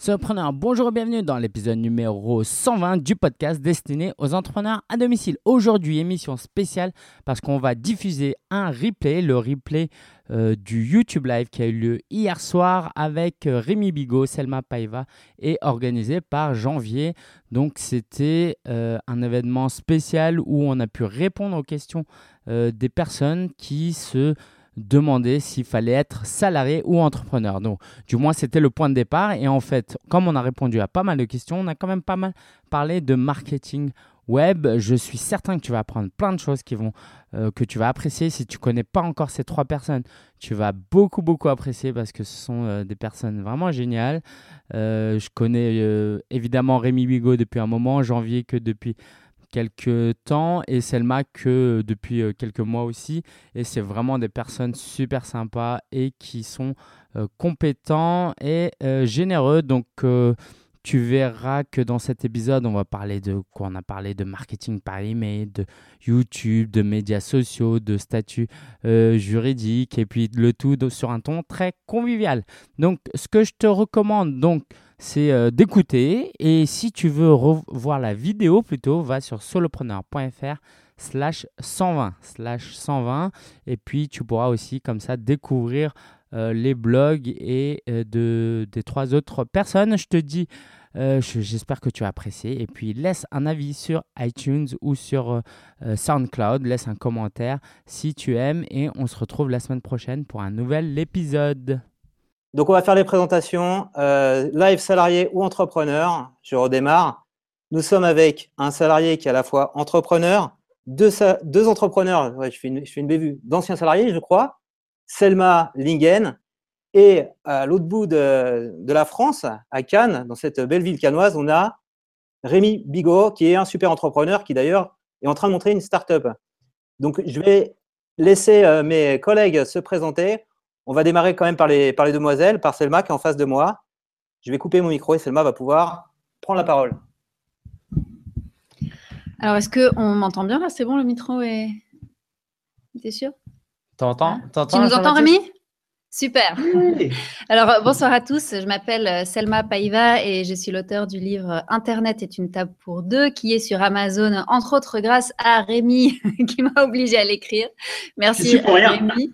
Surpreneur, bonjour et bienvenue dans l'épisode numéro 120 du podcast destiné aux entrepreneurs à domicile. Aujourd'hui, émission spéciale parce qu'on va diffuser un replay, le replay euh, du YouTube Live qui a eu lieu hier soir avec euh, Rémi Bigot, Selma Paiva et organisé par Janvier. Donc c'était euh, un événement spécial où on a pu répondre aux questions des personnes qui se demander s'il fallait être salarié ou entrepreneur. Donc, du moins, c'était le point de départ. Et en fait, comme on a répondu à pas mal de questions, on a quand même pas mal parlé de marketing web. Je suis certain que tu vas apprendre plein de choses qui vont, euh, que tu vas apprécier. Si tu connais pas encore ces trois personnes, tu vas beaucoup, beaucoup apprécier parce que ce sont euh, des personnes vraiment géniales. Euh, je connais évidemment Rémi Bigot depuis un moment, Janvier que depuis quelques temps et Selma que depuis euh, quelques mois aussi. Et c'est vraiment des personnes super sympas et qui sont euh, compétents et euh, généreux. Donc tu verras que dans cet épisode, on va parler de quoi? On a parlé de marketing par email, de YouTube, de médias sociaux, de statut juridique et puis le tout sur un ton très convivial. Donc, ce que je te recommande, donc, c'est euh, d'écouter. Et si tu veux revoir la vidéo plutôt, va sur solopreneur.fr slash 120 slash 120 et puis tu pourras aussi comme ça découvrir euh, les blogs et euh, de, des trois autres personnes. Je te dis, j'espère que tu as apprécié et puis laisse un avis sur iTunes ou sur SoundCloud, laisse un commentaire si tu aimes et on se retrouve la semaine prochaine pour un nouvel épisode. Donc, on va faire les présentations. Euh, live salarié ou entrepreneur. Je redémarre. Nous sommes avec un salarié qui est à la fois entrepreneur, deux, entrepreneurs, je, fais une, je une bévue, d'anciens salariés, je crois, Selma Lingen, et à l'autre bout de, de, la France, à Cannes, dans cette belle ville canoise, on a Rémi Bigot, qui est un super entrepreneur, qui d'ailleurs est en train de montrer une start-up. Donc, je vais laisser euh, mes collègues se présenter. On va démarrer quand même par les, par les demoiselles, par Selma qui est en face de moi. Je vais couper mon micro et Selma va pouvoir prendre la parole. Alors, est-ce qu'on m'entend bien là? C'est bon, le micro est. T'es sûr? T'entends? Hein? Tu nous entends, Rémi? Super. Alors, euh, bonsoir à tous. Je m'appelle euh, Selma Paiva et je suis l'auteur du livre Internet est une table pour deux qui est sur Amazon, entre autres grâce à Rémi qui m'a obligé à l'écrire. Merci Rémi.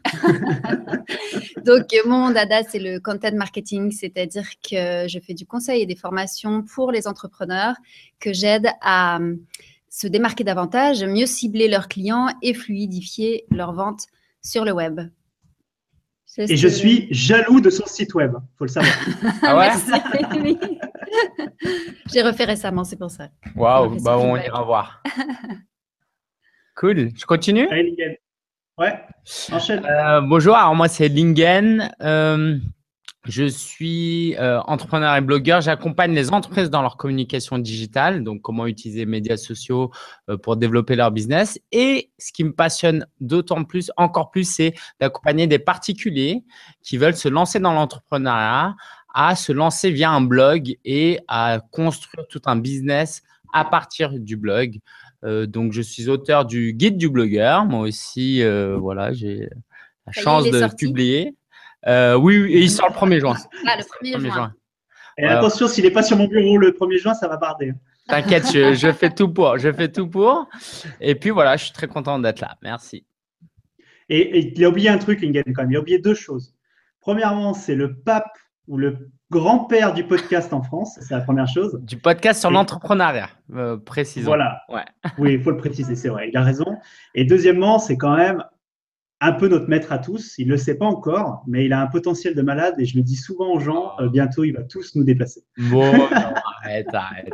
Donc, mon dada, c'est le content marketing, c'est-à-dire que je fais du conseil et des formations pour les entrepreneurs que j'aide à euh, se démarquer davantage, mieux cibler leurs clients et fluidifier leurs ventes sur le web. Et je suis jaloux de son site web, faut le savoir. ah ouais? J'ai refait récemment, c'est pour ça. Waouh, bah on ira voir. cool, je continue? Allez, Lingen. Ouais, enchaîne. Euh, bonjour, alors moi c'est Lingen. Euh, je suis euh, entrepreneur et blogueur. J'accompagne les entreprises dans leur communication digitale, donc comment utiliser les médias sociaux euh, pour développer leur business. Et ce qui me passionne d'autant plus, encore plus, c'est d'accompagner des particuliers qui veulent se lancer dans l'entrepreneuriat, à se lancer via un blog et à construire tout un business à partir du blog. Euh, donc, je suis auteur du guide du blogueur. Moi aussi, voilà, j'ai la chance de publier. Euh, oui, et il sort le 1er juin. Ah, le 1er, juin. Et attention, s'il n'est pas sur mon bureau le 1er juin, ça va barder. T'inquiète, je, fais tout pour. Je fais tout pour. Et puis voilà, je suis très content d'être là. Merci. Et, il a oublié un truc, Lingen, quand même. Il a oublié deux choses. Premièrement, c'est le pape ou le grand-père du podcast en France. C'est la première chose. Du podcast sur l'entrepreneuriat, euh, précisément. Voilà. Ouais. Oui, il faut le préciser, c'est vrai. Il a raison. Et deuxièmement, c'est quand même un peu notre maître à tous. Il ne le sait pas encore, mais il a un potentiel de malade et je le dis souvent aux gens, euh, bientôt il va tous nous déplacer. Bon, non, arrête, arrête.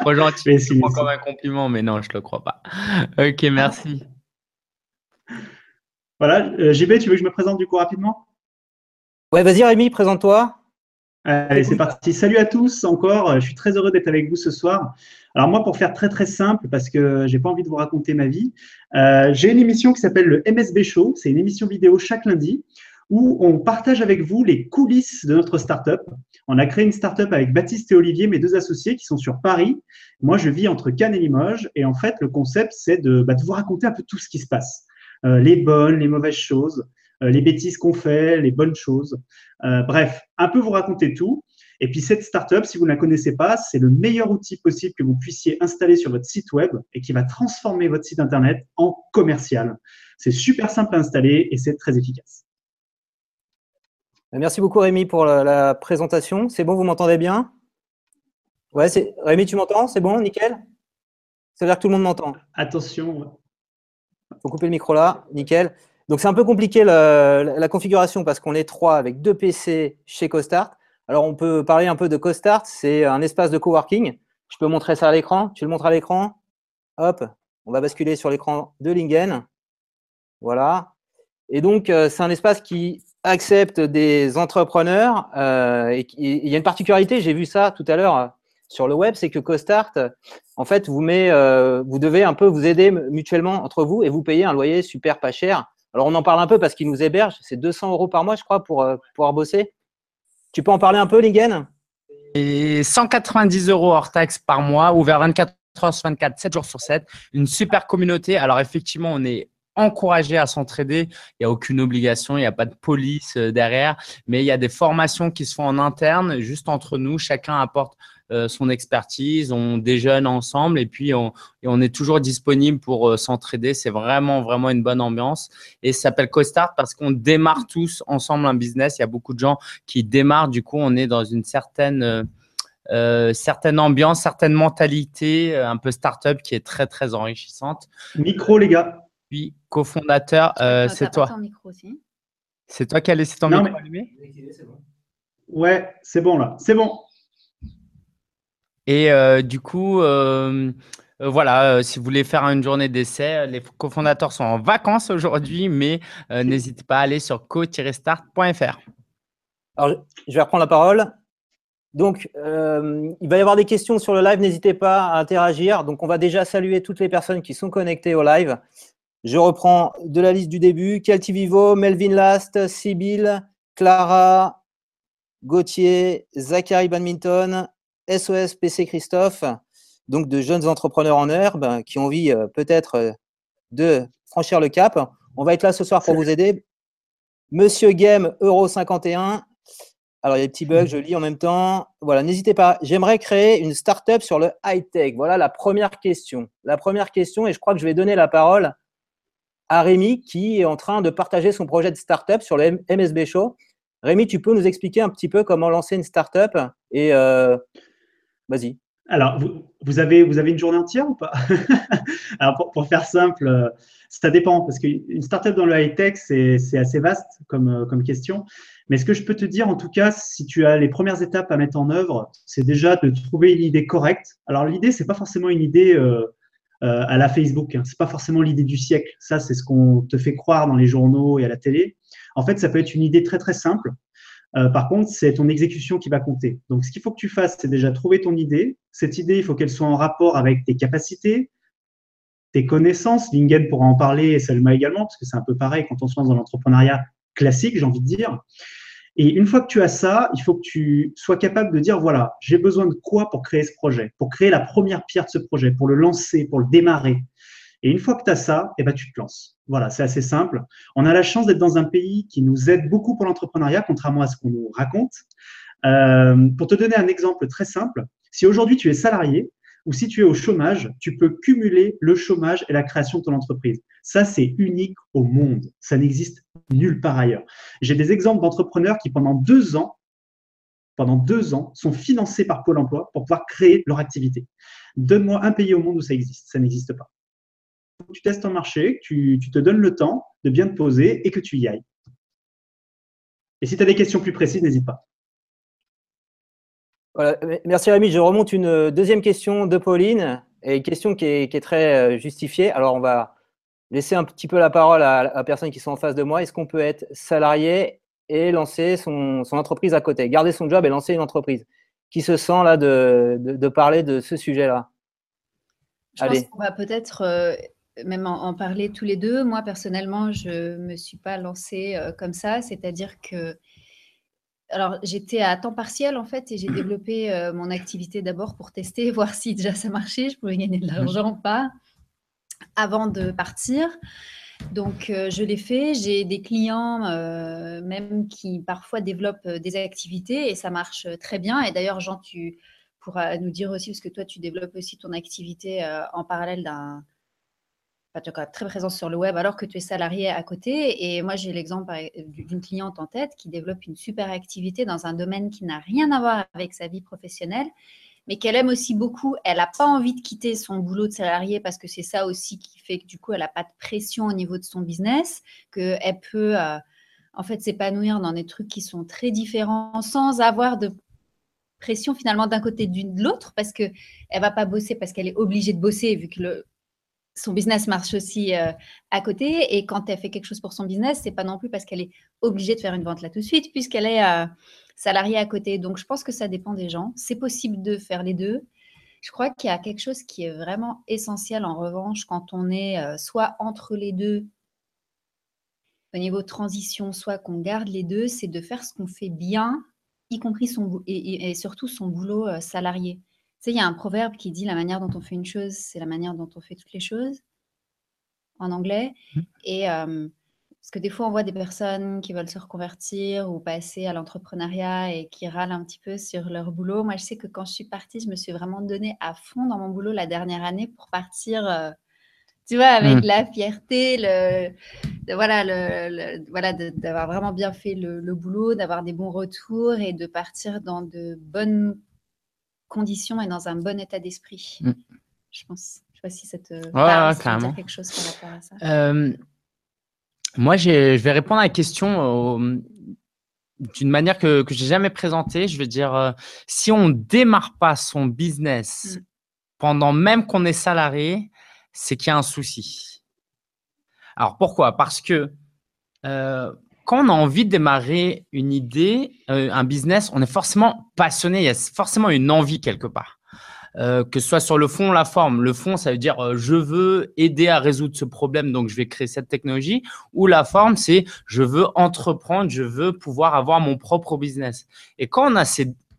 Trop gentil, c'est comme un compliment, mais non, je ne le crois pas. Ok, merci. Voilà, euh, JB, tu veux que je me présente du coup rapidement? Ouais, vas-y Rémi, présente-toi. Allez, c'est parti. Salut à tous encore. Je suis très heureux d'être avec vous ce soir. Alors moi, pour faire très très simple, parce que j'ai pas envie de vous raconter ma vie, euh, j'ai une émission qui s'appelle le MSB Show. C'est une émission vidéo chaque lundi où on partage avec vous les coulisses de notre startup. On a créé une startup avec Baptiste et Olivier, mes deux associés, qui sont sur Paris. Moi, je vis entre Cannes et Limoges. Et en fait, le concept, c'est de, bah, de vous raconter un peu tout ce qui se passe. Euh, les bonnes, les mauvaises choses, euh, les bêtises qu'on fait, les bonnes choses. Euh, bref, un peu vous raconter tout. Et puis cette startup, si vous ne la connaissez pas, c'est le meilleur outil possible que vous puissiez installer sur votre site web et qui va transformer votre site internet en commercial. C'est super simple à installer et c'est très efficace. Merci beaucoup Rémi pour la, présentation. C'est bon, vous m'entendez bien? Ouais, c'est Rémi, tu m'entends? C'est bon, nickel? Ça veut dire que tout le monde m'entend. Attention. Il faut couper le micro là, nickel. Donc c'est un peu compliqué la, configuration parce qu'on est trois avec deux PC chez CoStart. Alors on peut parler un peu de CoStart, c'est un espace de coworking. Je peux montrer ça à l'écran. Tu le montres à l'écran Hop, on va basculer sur l'écran de Lingen. Voilà. Et donc, euh, c'est un espace qui accepte des entrepreneurs. Euh, il y a une particularité, j'ai vu ça tout à l'heure euh, sur le web, c'est que CoStart, en fait, vous, met, vous devez un peu vous aider mutuellement entre vous et vous payez un loyer super pas cher. Alors, on en parle un peu parce qu'il nous héberge. C'est 200 euros par mois, je crois, pour pouvoir bosser. Tu peux en parler un peu, Lingen? Et 190 euros hors taxe par mois, ouvert 24 heures sur 24, 7 jours sur 7. Une super communauté. Alors, effectivement, on est encouragé à s'entraider. Il n'y a aucune obligation, il n'y a pas de police euh, derrière, mais il y a des formations qui se font en interne, juste entre nous. Chacun apporte euh, son expertise, on déjeune ensemble et puis on, est toujours disponible pour euh, s'entraider. C'est vraiment, vraiment une bonne ambiance. Et ça s'appelle CoStart parce qu'on démarre tous ensemble un business. Il y a beaucoup de gens qui démarrent. Du coup, on est dans une certaine... certaine ambiance, certaine mentalité, un peu start-up qui est très très enrichissante. Micro les gars cofondateur, euh, c'est toi. C'est toi qui as laissé ton micro allumé Ouais, c'est bon là, c'est bon. Et euh, du coup, euh, voilà, si vous voulez faire une journée d'essai, les cofondateurs sont en vacances aujourd'hui, mais n'hésitez pas à aller sur co-start.fr. Alors, je vais reprendre la parole. Donc, il va y avoir des questions sur le live, n'hésitez pas à interagir. Donc, on va déjà saluer toutes les personnes qui sont connectées au live. Je reprends de la liste du début. Kelty Vivo, Melvin Last, Sibyl, Clara, Gauthier, Zachary Badminton, SOS PC Christophe, donc de jeunes entrepreneurs en herbe qui ont envie euh, peut-être euh, de franchir le cap. On va être là ce soir pour vous aider. Monsieur Game, Euro 51. Alors, il y a des petits bugs, je lis en même temps. Voilà, n'hésitez pas. J'aimerais créer une startup sur le high-tech. Voilà la première question. La première question, et je crois que je vais donner la parole à Rémi qui est en train de partager son projet de startup sur le MSB Show. Rémi, tu peux nous expliquer un petit peu comment lancer une startup et euh, vas-y. Alors, vous, avez, vous avez une journée entière ou pas? Alors, pour, faire simple, euh, ça dépend parce qu'une startup dans le high-tech, c'est assez vaste comme, euh, comme question. Mais ce que je peux te dire, en tout cas, si tu as les premières étapes à mettre en œuvre, c'est déjà de trouver une idée correcte. Alors, l'idée, c'est pas forcément une idée à la Facebook. Hein. C'est pas forcément l'idée du siècle. Ça, c'est ce qu'on te fait croire dans les journaux et à la télé. En fait, ça peut être une idée très très simple. Euh, par contre, c'est ton exécution qui va compter. Donc, ce qu'il faut que tu fasses, c'est déjà trouver ton idée. Cette idée, il faut qu'elle soit en rapport avec tes capacités, tes connaissances. Lingen pourra en parler et Selma également, parce que c'est un peu pareil quand on se lance dans l'entrepreneuriat classique, j'ai envie de dire. Et une fois que tu as ça, il faut que tu sois capable de dire, voilà, j'ai besoin de quoi pour créer ce projet, pour créer la première pierre de ce projet, pour le lancer, pour le démarrer. Et une fois que tu as ça, eh ben, tu te lances. Voilà, c'est assez simple. On a la chance d'être dans un pays qui nous aide beaucoup pour l'entrepreneuriat, contrairement à ce qu'on nous raconte. Euh, pour te donner un exemple très simple, si aujourd'hui tu es salarié, ou si tu es au chômage, tu peux cumuler le chômage et la création de ton entreprise. Ça, c'est unique au monde. Ça n'existe nulle part ailleurs. J'ai des exemples d'entrepreneurs qui, pendant deux ans, pendant deux ans, sont financés par Pôle emploi pour pouvoir créer leur activité. Donne-moi un pays au monde où ça existe. Ça n'existe pas. Tu testes ton marché, tu, tu te donnes le temps de bien te poser et que tu y ailles. Et si tu as des questions plus précises, n'hésite pas. Merci Rémi. Je remonte une euh, deuxième question de Pauline, et une question qui est, très euh, justifiée. Alors, on va laisser un petit peu la parole à, la personnes qui sont en face de moi. Est-ce qu'on peut être salarié et lancer son, entreprise à côté, garder son job et lancer une entreprise. Qui se sent là de, parler de ce sujet-là? Je pense qu'on va peut-être euh, même en, parler tous les deux. Moi, personnellement, je ne me suis pas lancée comme ça, c'est-à-dire que alors, j'étais à temps partiel en fait et j'ai développé euh, mon activité d'abord pour tester, voir si déjà ça marchait, je pouvais gagner de l'argent ou pas avant de partir. Donc, euh, je l'ai fait. J'ai des clients euh, même qui parfois développent euh, des activités et ça marche très bien. Et d'ailleurs, Jean, tu pourras nous dire aussi, parce que toi, tu développes aussi ton activité en parallèle d'un. Enfin, tu es très présent sur le web alors que tu es salarié à côté. Et moi, j'ai l'exemple d'une cliente en tête qui développe une super activité dans un domaine qui n'a rien à voir avec sa vie professionnelle mais qu'elle aime aussi beaucoup. Elle n'a pas envie de quitter son boulot de salarié parce que c'est ça aussi qui fait que du coup, elle n'a pas de pression au niveau de son business, qu'elle peut euh, en fait s'épanouir dans des trucs qui sont très différents sans avoir de pression finalement d'un côté d'une de l'autre parce qu'elle ne va pas bosser parce qu'elle est obligée de bosser vu que son business marche aussi euh, à côté. Et quand elle fait quelque chose pour son business, c'est pas non plus parce qu'elle est obligée de faire une vente là tout de suite, puisqu'elle est euh, salariée à côté. Donc, je pense que ça dépend des gens. C'est possible de faire les deux. Je crois qu'il y a quelque chose qui est vraiment essentiel en revanche quand on est euh, soit entre les deux au niveau de transition, soit qu'on garde les deux, c'est de faire ce qu'on fait bien, y compris son et surtout son boulot salarié sais, il y a un proverbe qui dit la manière dont on fait une chose, c'est la manière dont on fait toutes les choses, en anglais. Mmh. Et parce que des fois, on voit des personnes qui veulent se reconvertir ou passer à l'entrepreneuriat et qui râlent un petit peu sur leur boulot. Moi, je sais que quand je suis partie, je me suis vraiment donnée à fond dans mon boulot la dernière année pour partir, tu vois, avec mmh. la fierté, le, voilà, le, voilà, d'avoir vraiment bien fait le, le boulot, d'avoir des bons retours et de partir dans de bonnes conditions et dans un bon état d'esprit. Mm. Je pense. Je sais pas si ça te ouais, quelque chose par rapport à ça. Euh, moi, je vais répondre à la question d'une manière que, que j'ai jamais présentée. Je veux dire, euh, si on démarre pas son business mm. pendant même qu'on est salarié, c'est qu'il y a un souci. Alors pourquoi? Parce que euh, quand on a envie de démarrer une idée, euh, un business, on est forcément passionné, il y a forcément une envie quelque part. Euh, que ce soit sur le fond ou la forme. Le fond, ça veut dire euh, je veux aider à résoudre ce problème, donc je vais créer cette technologie. Ou la forme, c'est je veux entreprendre, je veux pouvoir avoir mon propre business. Et quand on a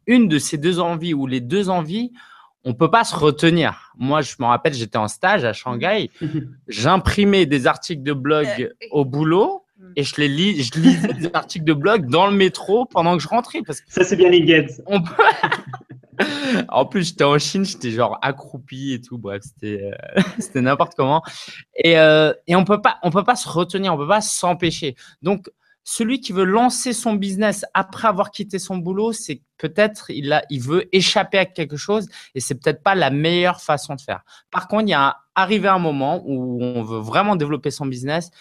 une de ces deux envies ou les deux envies, on peut pas se retenir. Moi, je me rappelle, j'étais en stage à Shanghai, j'imprimais des articles de blog au boulot Mm. et je les lis, je lisais des articles de blog dans le métro pendant que je rentrais. Parce que ça, c'est bien LinkedIn. On en plus, j'étais en Chine, j'étais genre accroupi et tout. Bref, c'était euh, n'importe comment. Et, euh, et on peut pas, on peut pas se retenir, on peut pas s'empêcher. Donc, celui qui veut lancer son business après avoir quitté son boulot, c'est peut-être il a, il veut échapper à quelque chose et c'est peut-être pas la meilleure façon de faire. Par contre, il y a arrivé un moment où on veut vraiment développer son business,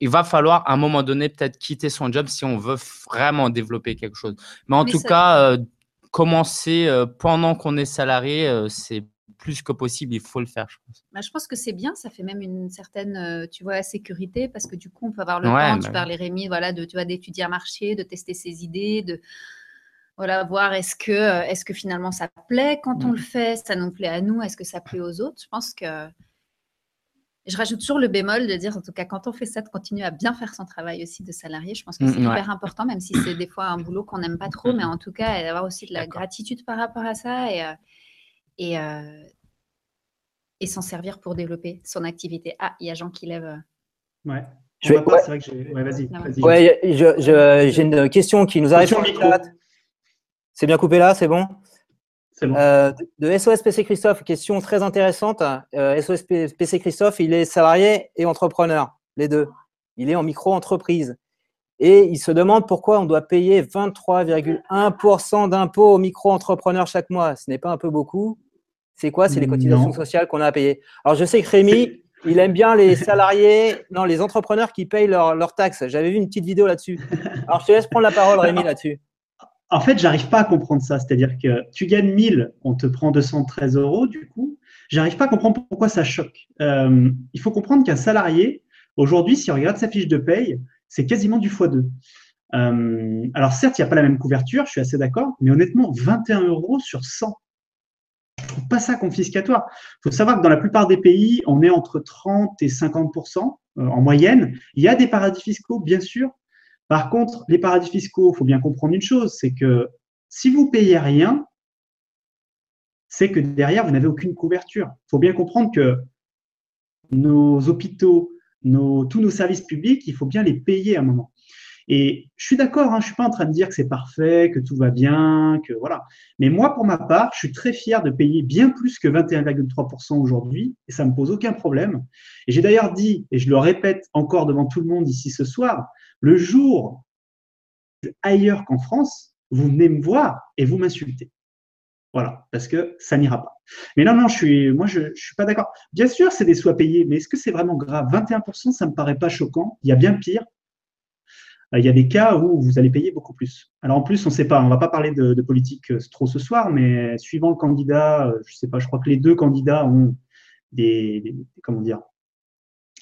il va falloir à un moment donné peut-être quitter son job si on veut vraiment développer quelque chose. Mais en tout cas, euh, commencer euh, pendant qu'on est salarié, euh, c'est plus que possible, il faut le faire, je pense. Bah, je pense que c'est bien, ça fait même une certaine, tu vois, sécurité parce que du coup, on peut avoir le temps, tu bah parlais Rémi, voilà, de, tu vois, d'étudier un marché, de tester ses idées, de voilà, voir est-ce que, est-ce que finalement ça plaît quand on le fait, ça nous plaît à nous, est-ce que ça plaît aux autres. Je pense que je rajoute toujours le bémol de dire, en tout cas, quand on fait ça, de continuer à bien faire son travail aussi de salarié. Je pense que mm, c'est hyper important, même si c'est des fois un boulot qu'on n'aime pas trop, mais en tout cas, d'avoir aussi de la gratitude par rapport à ça et, euh, et, euh, et s'en servir pour développer son activité. Ah, il y a Jean qui lève. Euh, ouais. Je vais... c'est vrai que j'ai. Ouais, vas-y. Ouais, j'ai une question qui nous arrive sur le chat. C'est bien coupé là, c'est bon? Euh, de SOS PC Christophe, question très intéressante. Euh, SOS PC Christophe, il est salarié et entrepreneur, les deux. Il est en micro-entreprise. Et il se demande pourquoi on doit payer 23,1% d'impôts aux micro-entrepreneurs chaque mois. Ce n'est pas un peu beaucoup C'est quoi? C'est les cotisations sociales qu'on a à payer. Alors, je sais que Rémi, il aime bien les salariés, non, les entrepreneurs qui payent leurs taxes. J'avais vu une petite vidéo là-dessus. Alors, je te laisse prendre la parole, Rémi, là-dessus. En fait, j'arrive pas à comprendre ça. C'est-à-dire que tu gagnes 1000, on te prend 213 euros, du coup. J'arrive pas à comprendre pourquoi ça choque. Euh, il faut comprendre qu'un salarié, aujourd'hui, si on regarde sa fiche de paye, c'est quasiment du x2. Euh, alors certes, il n'y a pas la même couverture, je suis assez d'accord, mais honnêtement, 21 euros sur 100. Je trouve pas ça confiscatoire. Il faut savoir que dans la plupart des pays, on est entre 30 et 50% euh, en moyenne. Il y a des paradis fiscaux, bien sûr, par contre, les paradis fiscaux, il faut bien comprendre une chose, c'est que si vous payez rien, c'est que derrière, vous n'avez aucune couverture. Il faut bien comprendre que nos hôpitaux, tous nos services publics, il faut bien les payer à un moment. Et je suis d'accord, hein, je suis pas en train de dire que c'est parfait, que tout va bien, que voilà. Mais moi, pour ma part, je suis très fier de payer bien plus que 21,3% aujourd'hui, et ça me pose aucun problème. Et j'ai d'ailleurs dit, et je le répète encore devant tout le monde ici ce soir, le jour ailleurs qu'en France, vous venez me voir et vous m'insultez. Voilà, parce que ça n'ira pas. Mais non, non, je suis, moi, je, je suis pas d'accord. Bien sûr, c'est des soins payés, mais est-ce que c'est vraiment grave? 21%, ça me paraît pas choquant. Il y a bien pire. Euh, il y a des cas où vous allez payer beaucoup plus. Alors en plus, on ne sait pas, on ne va pas parler de, politique euh, trop ce soir, mais suivant le candidat, euh, je ne sais pas, je crois que les deux candidats ont des, comment dire,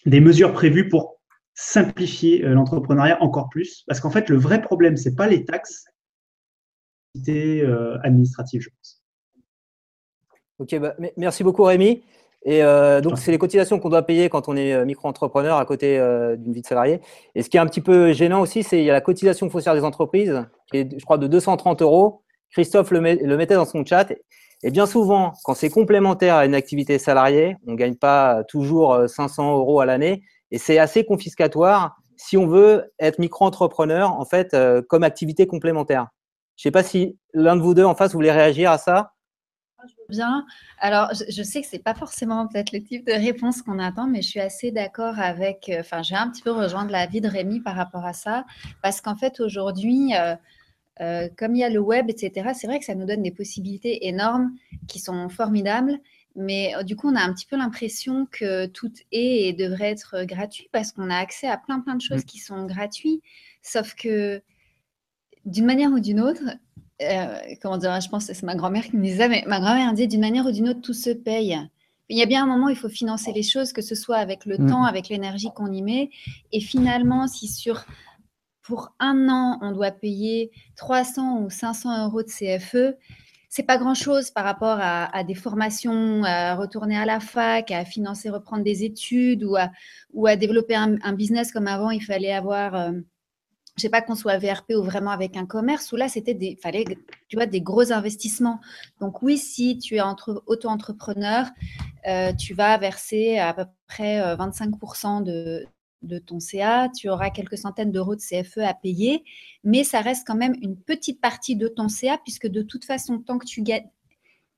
des mesures prévues pour simplifier l'entrepreneuriat encore plus. Parce qu'en fait, le vrai problème, ce n'est pas les taxes, c'est administrative, je pense. Ok, bah, merci beaucoup Rémi. Et euh, donc, c'est les cotisations qu'on doit payer quand on est euh, micro-entrepreneur à côté euh, d'une vie de salarié. Et ce qui est un petit peu gênant aussi, c'est qu'il y a la cotisation foncière des entreprises, qui est, je crois, de 230 euros. Christophe le, le mettait dans son chat. Et bien souvent, quand c'est complémentaire à une activité salariée, on ne gagne pas toujours 500 euros à l'année. Et c'est assez confiscatoire si on veut être micro-entrepreneur, en fait, comme activité complémentaire. Je ne sais pas si l'un de vous deux en face voulait réagir à ça. Bien. Alors, je, sais que c'est pas forcément peut-être le type de réponse qu'on attend, mais je suis assez d'accord avec. Euh, enfin, j'ai un petit peu rejoindre l'avis de Rémi par rapport à ça, parce qu'en fait, aujourd'hui, euh, euh, comme il y a le web, etc., c'est vrai que ça nous donne des possibilités énormes qui sont formidables. Mais du coup, on a un petit peu l'impression que tout est et devrait être gratuit parce qu'on a accès à plein, plein de choses mmh. qui sont gratuites. Sauf que d'une manière ou d'une autre, euh, comment dire, je pense que c'est ma grand-mère qui me disait, mais ma grand-mère dit d'une manière ou d'une autre, tout se paye. Il y a bien un moment où il faut financer les choses, que ce soit avec le mm. temps, avec l'énergie qu'on y met. Et finalement, si sur pour un an, on doit payer 300 ou 500 euros de CFE, c'est pas grand-chose par rapport à, des formations, à retourner à la fac, à financer, reprendre des études ou à, développer un, business comme avant, il fallait avoir euh, je sais pas qu'on soit VRP ou vraiment avec un commerce, où là, c'était des, fallait, tu vois, des gros investissements. Donc oui, si tu es auto-entrepreneur, euh, tu vas verser à peu près 25% euh, de, ton CA, tu auras quelques centaines d'euros de CFE à payer, mais ça reste quand même une petite partie de ton CA, puisque de toute façon, tant que tu gagnes,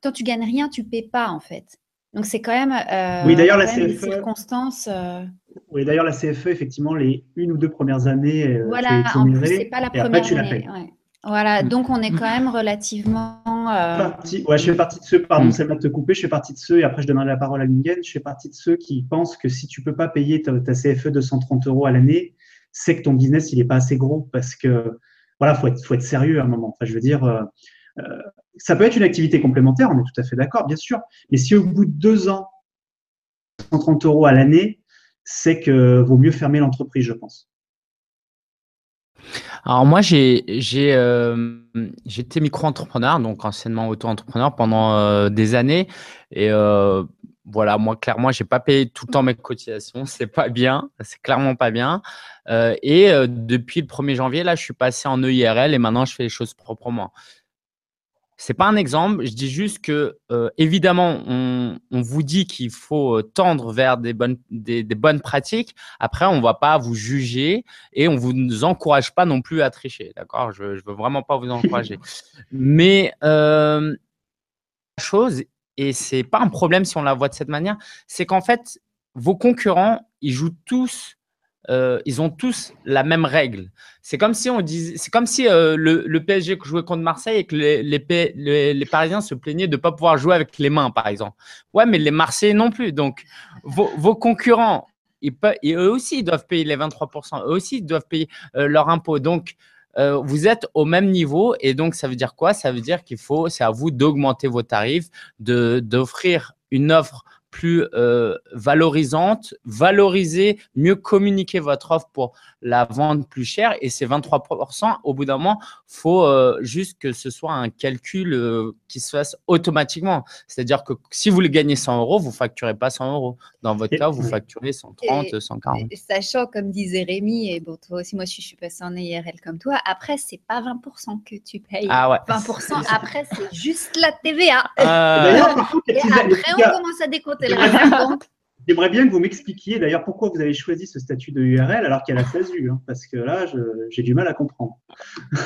tant tu gagnes rien, tu paies pas en fait. Donc c'est quand même, euh, oui, d'ailleurs, la CFE, circonstances. Euh, oui, d'ailleurs, la CFE, effectivement, les une ou deux premières années, euh, voilà, en plus, c'est pas la première année. Voilà, mm. donc on est quand même relativement. Euh... ouais, je fais partie de ceux, pardon, c'est mm. de te couper, je fais partie de ceux, et après je donnerai la parole à Lingen, je fais partie de ceux qui pensent que si tu peux pas payer ta, CFE de 130 euros à l'année, c'est que ton business, il n'est pas assez gros parce que, voilà, faut être, faut être sérieux à un moment. Enfin, je veux dire, euh, ça peut être une activité complémentaire, on est tout à fait d'accord, bien sûr. Mais si au bout de deux ans, 130 euros à l'année, c'est que vaut mieux fermer l'entreprise, je pense. Alors moi, j'ai euh, été micro-entrepreneur, donc anciennement auto-entrepreneur pendant euh, des années. Et euh, voilà, moi, clairement, j'ai pas payé tout le temps mes cotisations. C'est pas bien, c'est clairement pas bien. et depuis le 1er janvier, là, je suis passé en EIRL et maintenant, je fais les choses proprement n'est pas un exemple. Je dis juste que, euh, évidemment, on, vous dit qu'il faut euh, tendre vers des bonnes, des, bonnes pratiques. Après, on ne va pas vous juger et on ne vous encourage pas non plus à tricher. D'accord? Je ne veux vraiment pas vous encourager. Mais euh, la chose, et ce n'est pas un problème si on la voit de cette manière, c'est qu'en fait, vos concurrents, ils jouent tous euh, ils ont tous la même règle. C'est comme si on disait, c'est comme si euh, le, PSG jouait contre Marseille et que les, les, Parisiens se plaignaient de ne pas pouvoir jouer avec les mains, par exemple. Ouais, mais les Marseillais non plus. Donc, vos, concurrents, ils eux aussi, doivent payer les 23%. Eux aussi, ils doivent payer euh, leur impôt. Donc, vous êtes au même niveau et donc ça veut dire quoi? Ça veut dire qu'il faut, c'est à vous d'augmenter vos tarifs, d'offrir une offre plus euh, valorisante, valoriser, mieux communiquer votre offre pour la vendre plus cher. Et ces 23%, au bout d'un moment, faut euh, juste que ce soit un calcul euh, qui se fasse automatiquement. C'est-à-dire que si vous le gagnez 100 euros, vous facturez pas 100 euros. Dans votre cas, vous facturez 130, 140. sachant, comme disait Rémi, et bon, toi aussi, moi, je suis passé en IRL comme toi, après, c'est pas 20% que tu payes. Ah ouais. 20% après, c'est juste la TVA. et après, on commence à décompter J'aimerais bien que vous m'expliquiez d'ailleurs pourquoi vous avez choisi ce statut de URL alors qu'il y a la SASU, hein, parce que là, j'ai du mal à comprendre.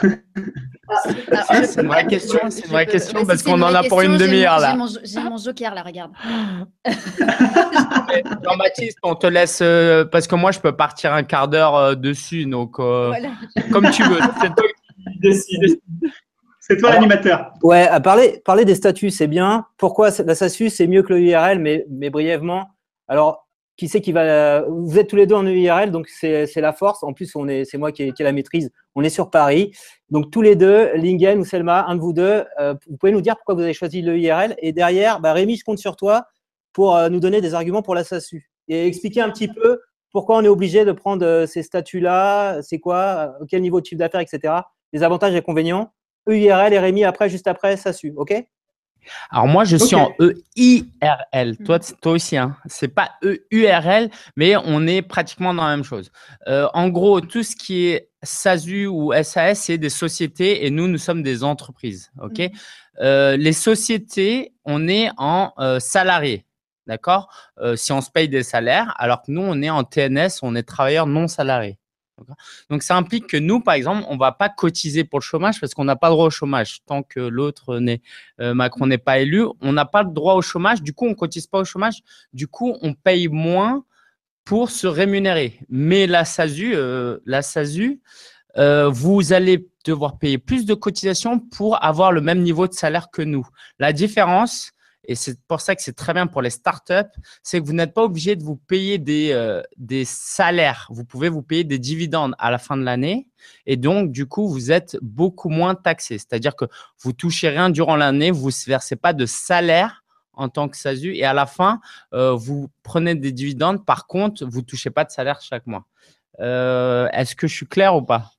c'est une vraie question, c'est une vraie question parce qu'on en a pour une demi-heure là. J'ai mon, joker là, regarde. Jean-Baptiste, on te laisse euh, parce que moi je peux partir un quart d'heure euh, dessus, donc euh, comme tu veux. C'est toi qui décides. C'est toi l'animateur. Ouais, à parler, parler des statuts, c'est bien. Pourquoi la SASU, c'est mieux que le URL, mais, mais brièvement. Alors, qui sait qui va. Vous êtes tous les deux en URL, donc c'est la force. En plus, on est, c'est moi qui ai, la maîtrise. On est sur Paris. Donc, tous les deux, Lingen ou Selma, un de vous deux, euh, vous pouvez nous dire pourquoi vous avez choisi le URL. Et derrière, bah, Rémi, je compte sur toi pour euh, nous donner des arguments pour la SASU et expliquer un petit peu pourquoi on est obligé de prendre euh, ces statuts-là, c'est quoi, quel niveau de chiffre d'affaires, etc. Les avantages et inconvénients. URL et Rémi après, juste après, SASU. OK? Alors moi, je suis en EIRL. Toi, mmh. toi aussi, hein. c'est pas EURL, mais on est pratiquement dans la même chose. Euh, en gros, tout ce qui est SASU ou SAS, c'est des sociétés et nous, nous sommes des entreprises. Ok? Mmh. Euh, les sociétés, on est en euh, salarié. D'accord? Si on se paye des salaires, alors que nous, on est en TNS, on est travailleur non salarié. Donc, ça implique que nous, par exemple, on ne va pas cotiser pour le chômage parce qu'on n'a pas droit au chômage. Tant que l'autre n'est, euh, Macron n'est pas élu, on n'a pas le droit au chômage. Du coup, on ne cotise pas au chômage. Du coup, on paye moins pour se rémunérer. Mais la SASU, euh, la SASU euh, vous allez devoir payer plus de cotisations pour avoir le même niveau de salaire que nous. La différence, et c'est pour ça que c'est très bien pour les startups, c'est que vous n'êtes pas obligé de vous payer des, euh, des salaires. Vous pouvez vous payer des dividendes à la fin de l'année. Et donc, du coup, vous êtes beaucoup moins taxé. C'est-à-dire que vous touchez rien durant l'année, vous ne versez pas de salaire en tant que SASU. Et à la fin, euh, vous prenez des dividendes. Par contre, vous ne touchez pas de salaire chaque mois. Euh, est-ce que je suis clair ou pas?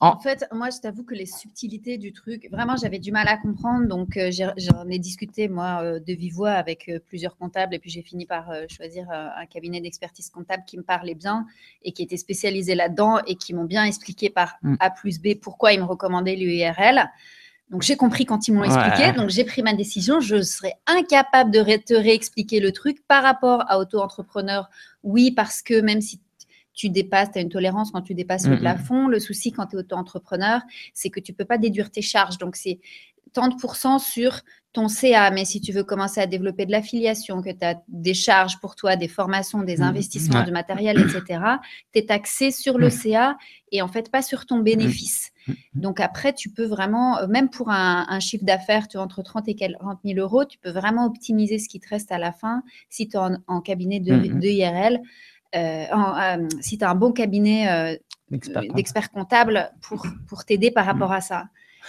En fait, moi, je t'avoue que les subtilités du truc, vraiment, j'avais du mal à comprendre. Donc, euh, j'en ai, discuté, moi, euh, de vive voix avec euh, plusieurs comptables. Et puis, j'ai fini par choisir un cabinet d'expertise comptable qui me parlait bien et qui était spécialisé là-dedans et qui m'ont bien expliqué par mm. A plus B pourquoi ils me recommandaient l'URL. Donc, j'ai compris quand ils m'ont expliqué. Donc, j'ai pris ma décision. Je serais incapable de te réexpliquer le truc par rapport à auto-entrepreneur. Oui, parce que même si tu dépasses, tu as une tolérance quand tu dépasses le plafond. Le souci quand tu es auto-entrepreneur, c'est que tu ne peux pas déduire tes charges. Donc, c'est 30% sur ton CA. Mais si tu veux commencer à développer de l'affiliation, que tu as des charges pour toi, des formations, des investissements, du matériel, etc., tu es taxé sur le CA et en fait pas sur ton bénéfice. Donc après, tu peux vraiment, euh, même pour un, chiffre d'affaires, tu entre 30 et 40 000 euros, tu peux vraiment optimiser ce qui te reste à la fin si tu es en, cabinet de, de IRL euh, euh, si tu as un bon cabinet euh, d'experts comptables pour, pour t'aider par rapport à ça.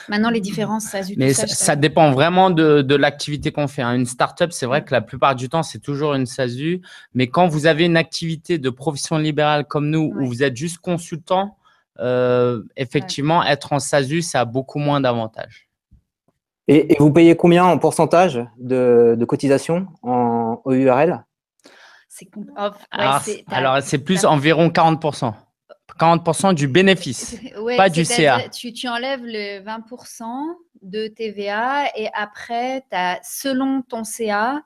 Maintenant, les différences, ça Mais ça, dépend vraiment de, de l'activité qu'on fait. Hein. Une startup, c'est vrai que la plupart du temps, c'est toujours une SASU. Mais quand vous avez une activité de profession libérale comme nous, où vous êtes juste consultant, effectivement, être en SASU, ça a beaucoup moins d'avantages. Et, vous payez combien en pourcentage de, de cotisation en URL alors, c'est plus environ 40%. 40% du bénéfice, pas du CA. Tu, tu, enlèves le 20% de TVA et après, as, selon ton CA,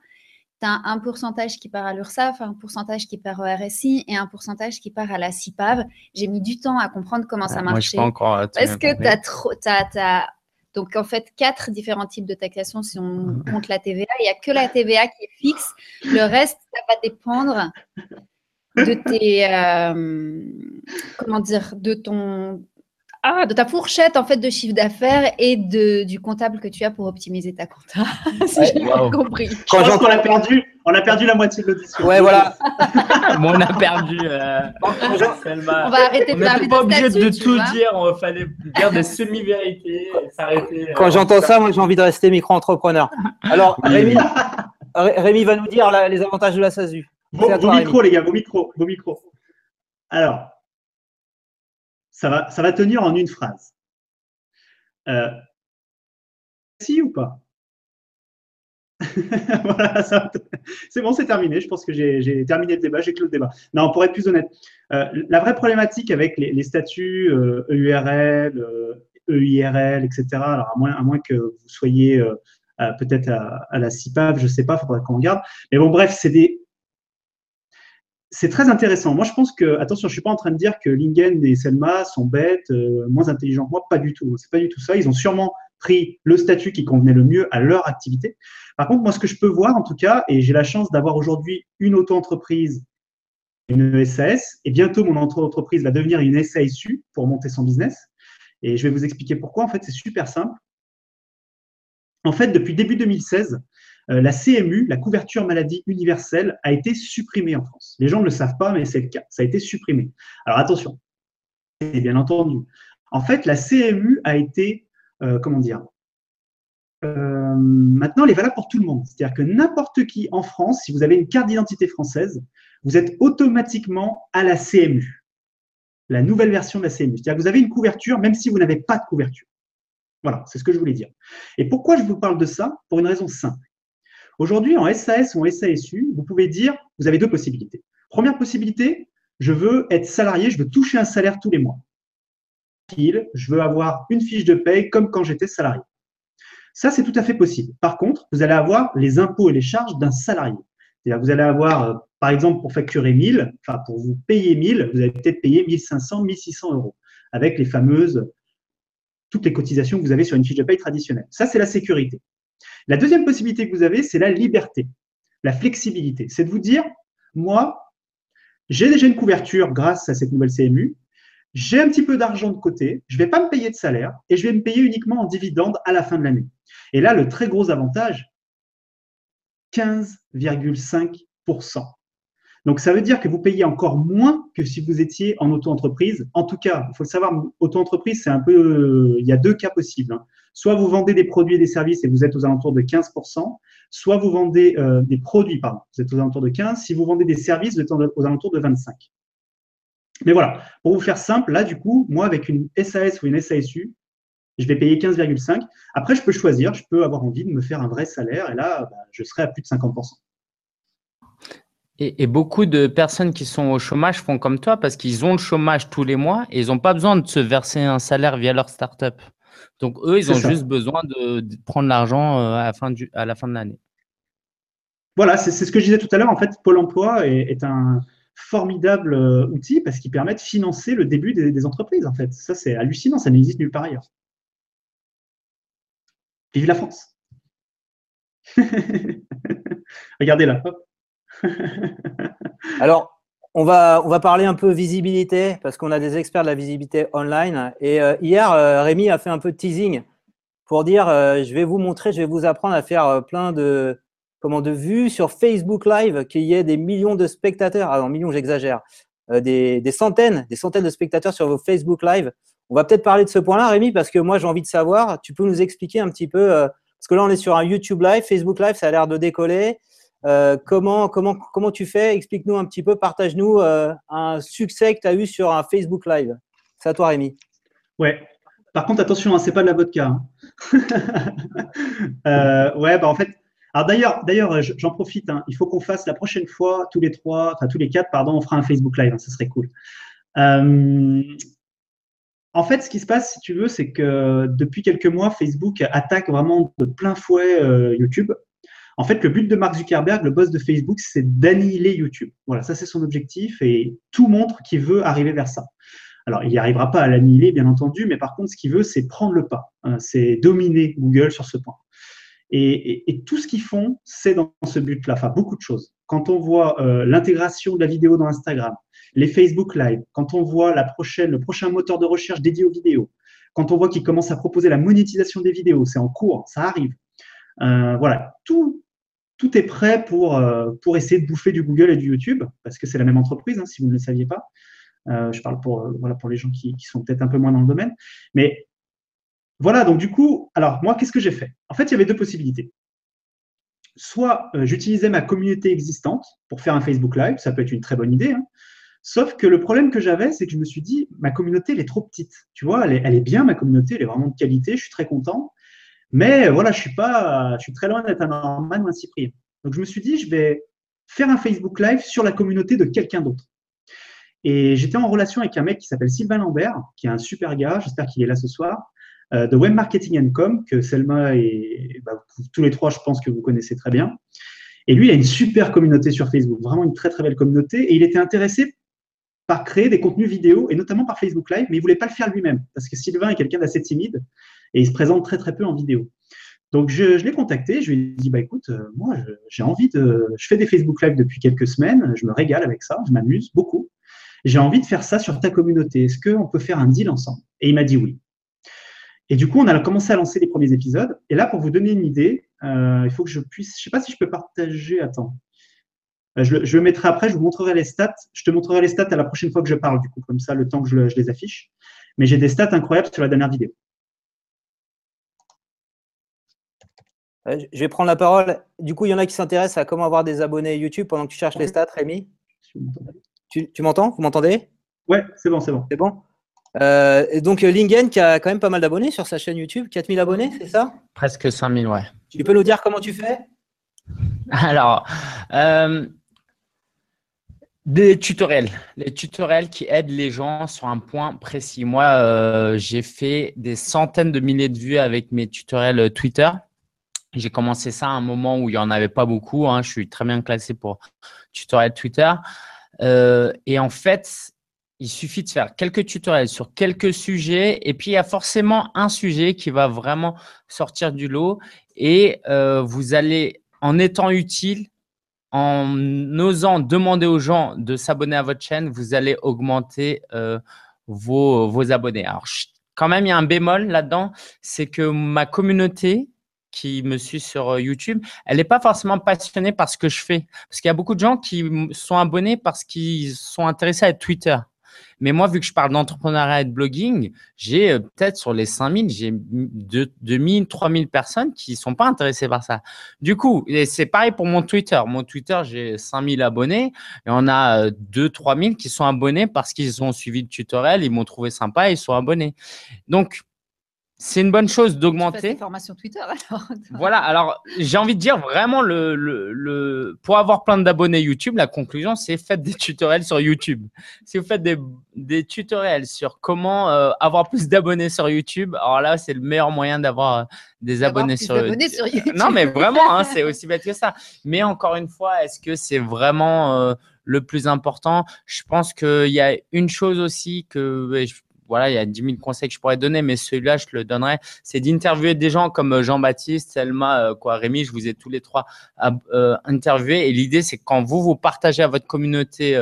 tu as un pourcentage qui part à l'URSSAF, un pourcentage qui part au RSI et un pourcentage qui part à la CIPAV. J'ai mis du temps à comprendre comment ça marchait. Moi, je pas encore. Parce que tu as, trop, as, donc, en fait, quatre différents types de taxation si on compte la TVA. Il n'y a que la TVA qui est fixe. Le reste, ça va dépendre de tes, euh, comment dire, de ton, ah, de ta fourchette en fait de chiffre d'affaires et de, du comptable que tu as pour optimiser ta compta. si j'ai bien compris. Quand j'entends la perdu, on a perdu la moitié de l'audition. Ouais, voilà. on a perdu. Euh, on va arrêter de parler pas obligé de tout dire. On fallait dire des semi-vérités. S'arrêter. Euh, Quand j'entends ça, moi j'ai envie de rester micro-entrepreneur. Alors, Rémi, Rémi va nous dire les avantages de la SASU. Vos, micros, les gars, vos micros, vos micros. Alors, ça va, ça va tenir en une phrase. Euh, si ou pas? Voilà, c'est bon, c'est terminé. Je pense que j'ai terminé le débat, j'ai clos le débat. Non, pour être plus honnête, euh, la vraie problématique avec les, statuts EURL, EIRL, etc., alors à moins, à moins que vous soyez euh, peut-être à, la CIPAV, je ne sais pas, il faudrait qu'on regarde. Mais bon, bref, c'est des, c'est très intéressant. Moi, je pense que, attention, je suis pas en train de dire que Lingen et Selma sont bêtes, euh, moins intelligents que moi, pas du tout. C'est pas du tout ça. Ils ont sûrement pris le statut qui convenait le mieux à leur activité. Par contre, moi, ce que je peux voir, en tout cas, et j'ai la chance d'avoir aujourd'hui une auto-entreprise, une SAS, et bientôt mon entreprise va devenir une SASU pour monter son business. Et je vais vous expliquer pourquoi. En fait, c'est super simple. En fait, depuis début 2016, euh, la CMU, la couverture maladie universelle, a été supprimée en France. Les gens ne le savent pas, mais c'est le cas. Ça a été supprimé. Alors attention, et bien entendu. En fait, la CMU a été, euh, comment dire, euh, maintenant, elle est valable pour tout le monde. C'est-à-dire que n'importe qui en France, si vous avez une carte d'identité française, vous êtes automatiquement à la CMU, la nouvelle version de la CMU. C'est-à-dire que vous avez une couverture même si vous n'avez pas de couverture. Voilà, c'est ce que je voulais dire. Et pourquoi je vous parle de ça? Pour une raison simple. Aujourd'hui, en SAS ou en SASU, vous pouvez dire, vous avez deux possibilités. Première possibilité, je veux être salarié, je veux toucher un salaire tous les mois. Je veux avoir une fiche de paye comme quand j'étais salarié. Ça, c'est tout à fait possible. Par contre, vous allez avoir les impôts et les charges d'un salarié. Vous allez avoir, euh, par exemple, pour facturer 1000, enfin pour vous payer 1000, vous allez peut-être payer 1500, 1600 euros avec les fameuses, toutes les cotisations que vous avez sur une fiche de paye traditionnelle. Ça, c'est la sécurité. La deuxième possibilité que vous avez, c'est la liberté, la flexibilité. C'est de vous dire, moi, j'ai déjà une couverture grâce à cette nouvelle CMU, j'ai un petit peu d'argent de côté, je ne vais pas me payer de salaire et je vais me payer uniquement en dividende à la fin de l'année. Et là, le très gros avantage, 15,5%. Donc, ça veut dire que vous payez encore moins que si vous étiez en auto-entreprise. En tout cas, il faut le savoir, auto-entreprise, c'est un peu, il y a deux cas possibles. Hein. Soit vous vendez des produits et des services et vous êtes aux alentours de 15%, soit vous vendez euh, des produits, pardon, vous êtes aux alentours de 15. Si vous vendez des services, vous êtes aux alentours de 25. Mais voilà, pour vous faire simple, là, du coup, moi, avec une SAS ou une SASU, je vais payer 15,5. Après, je peux choisir, je peux avoir envie de me faire un vrai salaire et là, bah, je serai à plus de 50%. Et, beaucoup de personnes qui sont au chômage font comme toi parce qu'ils ont le chômage tous les mois et ils n'ont pas besoin de se verser un salaire via leur startup. Donc, eux, ils ont juste besoin de, prendre l'argent euh, à, la fin à la fin de l'année. Voilà, c'est ce que je disais tout à l'heure. En fait, Pôle emploi est, un formidable euh, outil parce qu'il permet de financer le début des, des entreprises. En fait, ça, c'est hallucinant. Ça n'existe nulle part ailleurs. Vive la France Regardez là. Alors, on va, on va parler un peu visibilité parce qu'on a des experts de la visibilité online. Et euh, hier, euh, Rémi a fait un peu de teasing pour dire euh, je vais vous montrer, je vais vous apprendre à faire plein de, comment, de vues sur Facebook Live, qu'il y ait des millions de spectateurs. Alors, millions, j'exagère. Des, des, centaines, des centaines de spectateurs sur vos Facebook Live. On va peut-être parler de ce point-là, Rémi, parce que moi, j'ai envie de savoir. Tu peux nous expliquer un petit peu, parce que là, on est sur un YouTube Live, Facebook Live, ça a l'air de décoller. Euh, comment, comment, comment tu fais? Explique-nous un petit peu, partage-nous euh, un succès que tu as eu sur un Facebook Live. C'est à toi, Rémi. Ouais. Par contre, attention, hein, c'est pas de la vodka. Hein. Euh, ouais, bah en fait. Alors d'ailleurs, j'en profite. Hein. il faut qu'on fasse la prochaine fois tous les trois, enfin tous les quatre, pardon, on fera un Facebook Live. ça serait cool. en fait, ce qui se passe, si tu veux, c'est que depuis quelques mois, Facebook attaque vraiment de plein fouet YouTube. En fait, le but de Mark Zuckerberg, le boss de Facebook, c'est d'annihiler YouTube. Voilà, ça c'est son objectif et tout montre qu'il veut arriver vers ça. Alors, il n'y arrivera pas à l'annihiler, bien entendu, mais par contre, ce qu'il veut, c'est prendre le pas, hein, c'est dominer Google sur ce point. Et, tout ce qu'ils font, c'est dans ce but-là, enfin beaucoup de choses. Quand on voit euh, l'intégration de la vidéo dans Instagram, les Facebook Live, quand on voit le prochain moteur de recherche dédié aux vidéos, quand on voit qu'ils commencent à proposer la monétisation des vidéos, c'est en cours, ça arrive. Euh, voilà, tout, tout est prêt pour, euh, pour essayer de bouffer du Google et du YouTube, parce que c'est la même entreprise, hein, si vous ne le saviez pas. Euh, je parle pour, euh, les gens qui, sont peut-être un peu moins dans le domaine. Mais voilà, donc du coup, alors moi, qu'est-ce que j'ai fait? En fait, il y avait deux possibilités. Soit j'utilisais ma communauté existante pour faire un Facebook Live, ça peut être une très bonne idée. Hein. Sauf que le problème que j'avais, c'est que je me suis dit, ma communauté, elle est trop petite. Tu vois, elle est, elle est bien, ma communauté, elle est vraiment de qualité, je suis très content. Mais voilà, je suis pas, je suis très loin d'être un Norman ou un Cyprien. Donc je me suis dit, je vais faire un Facebook Live sur la communauté de quelqu'un d'autre. Et j'étais en relation avec un mec qui s'appelle Sylvain Lambert, qui est un super gars, j'espère qu'il est là ce soir, euh, de Web Marketing Com, que Selma et bah, tous les trois, je pense que vous connaissez très bien. Et lui, il a une super communauté sur Facebook, vraiment une très très belle communauté. Et il était intéressé par créer des contenus vidéo, et notamment par Facebook Live, mais il voulait pas le faire lui-même, parce que Sylvain est quelqu'un d'assez timide, et il se présente très très peu en vidéo. Donc je, l'ai contacté, je lui ai dit, bah écoute, euh, moi j'ai envie de... Je fais des Facebook Live depuis quelques semaines, je me régale avec ça, je m'amuse beaucoup. J'ai envie de faire ça sur ta communauté, est-ce qu'on peut faire un deal ensemble? Et il m'a dit oui. Et du coup, on a commencé à lancer les premiers épisodes. Et là, pour vous donner une idée, euh, il faut que je puisse, je ne sais pas si je peux partager, attends. Euh, je, je, le mettrai après, je vous montrerai les stats. Je te montrerai les stats à la prochaine fois que je parle, du coup, comme ça, le temps que je, les affiche. Mais j'ai des stats incroyables sur la dernière vidéo. Je vais prendre la parole. Du coup, il y en a qui s'intéressent à comment avoir des abonnés YouTube pendant que tu cherches les stats, Rémi. Tu, tu m'entends? Vous m'entendez? Ouais, c'est bon, c'est bon. C'est bon euh, et donc, Lingen qui a quand même pas mal d'abonnés sur sa chaîne YouTube, 4000 abonnés, c'est ça? Presque 5000, ouais. Tu peux nous dire comment tu fais? Alors, euh, des tutoriels, les tutoriels qui aident les gens sur un point précis. Moi, euh, j'ai fait des centaines de milliers de vues avec mes tutoriels Twitter. J'ai commencé ça à un moment où il n'y en avait pas beaucoup. Hein. Je suis très bien classé pour tutoriel Twitter. et en fait, il suffit de faire quelques tutoriels sur quelques sujets et puis il y a forcément un sujet qui va vraiment sortir du lot et euh, vous allez, en étant utile, en osant demander aux gens de s'abonner à votre chaîne, vous allez augmenter euh, vos, vos, abonnés. Alors, quand même, il y a un bémol là-dedans, c'est que ma communauté qui me suit sur euh, YouTube, elle n'est pas forcément passionnée par ce que je fais. Parce qu'il y a beaucoup de gens qui sont abonnés parce qu'ils sont intéressés à Twitter. Mais moi, vu que je parle d'entrepreneuriat et de blogging, j'ai euh, peut-être sur les 5000, j'ai 2000, 3000 personnes qui ne sont pas intéressées par ça. Du coup, c'est pareil pour mon Twitter. Mon Twitter, j'ai 5000 abonnés et on a 2 euh, 3000 qui sont abonnés parce qu'ils ont suivi le tutoriel, ils m'ont trouvé sympa ils sont abonnés. Donc, c'est une bonne chose d'augmenter. formation Twitter alors. voilà, alors j'ai envie de dire vraiment le, le, pour avoir plein d'abonnés YouTube, la conclusion c'est faites des tutoriels sur YouTube. Si vous faites des, des tutoriels sur comment euh, avoir plus d'abonnés sur YouTube, alors là c'est le meilleur moyen d'avoir euh, des abonnés sur, sur, YouTube. Non mais vraiment, hein, c'est aussi bête que ça. Mais encore une fois, est-ce que c'est vraiment euh, le plus important? Je pense qu'il y a une chose aussi que voilà, il y a 10 000 conseils que je pourrais donner, mais celui-là, je le donnerai. C'est d'interviewer des gens comme euh, Jean-Baptiste, Selma, euh, quoi, Rémi, je vous ai tous les trois euh, interviewés. Et l'idée, c'est quand vous, vous partagez à votre communauté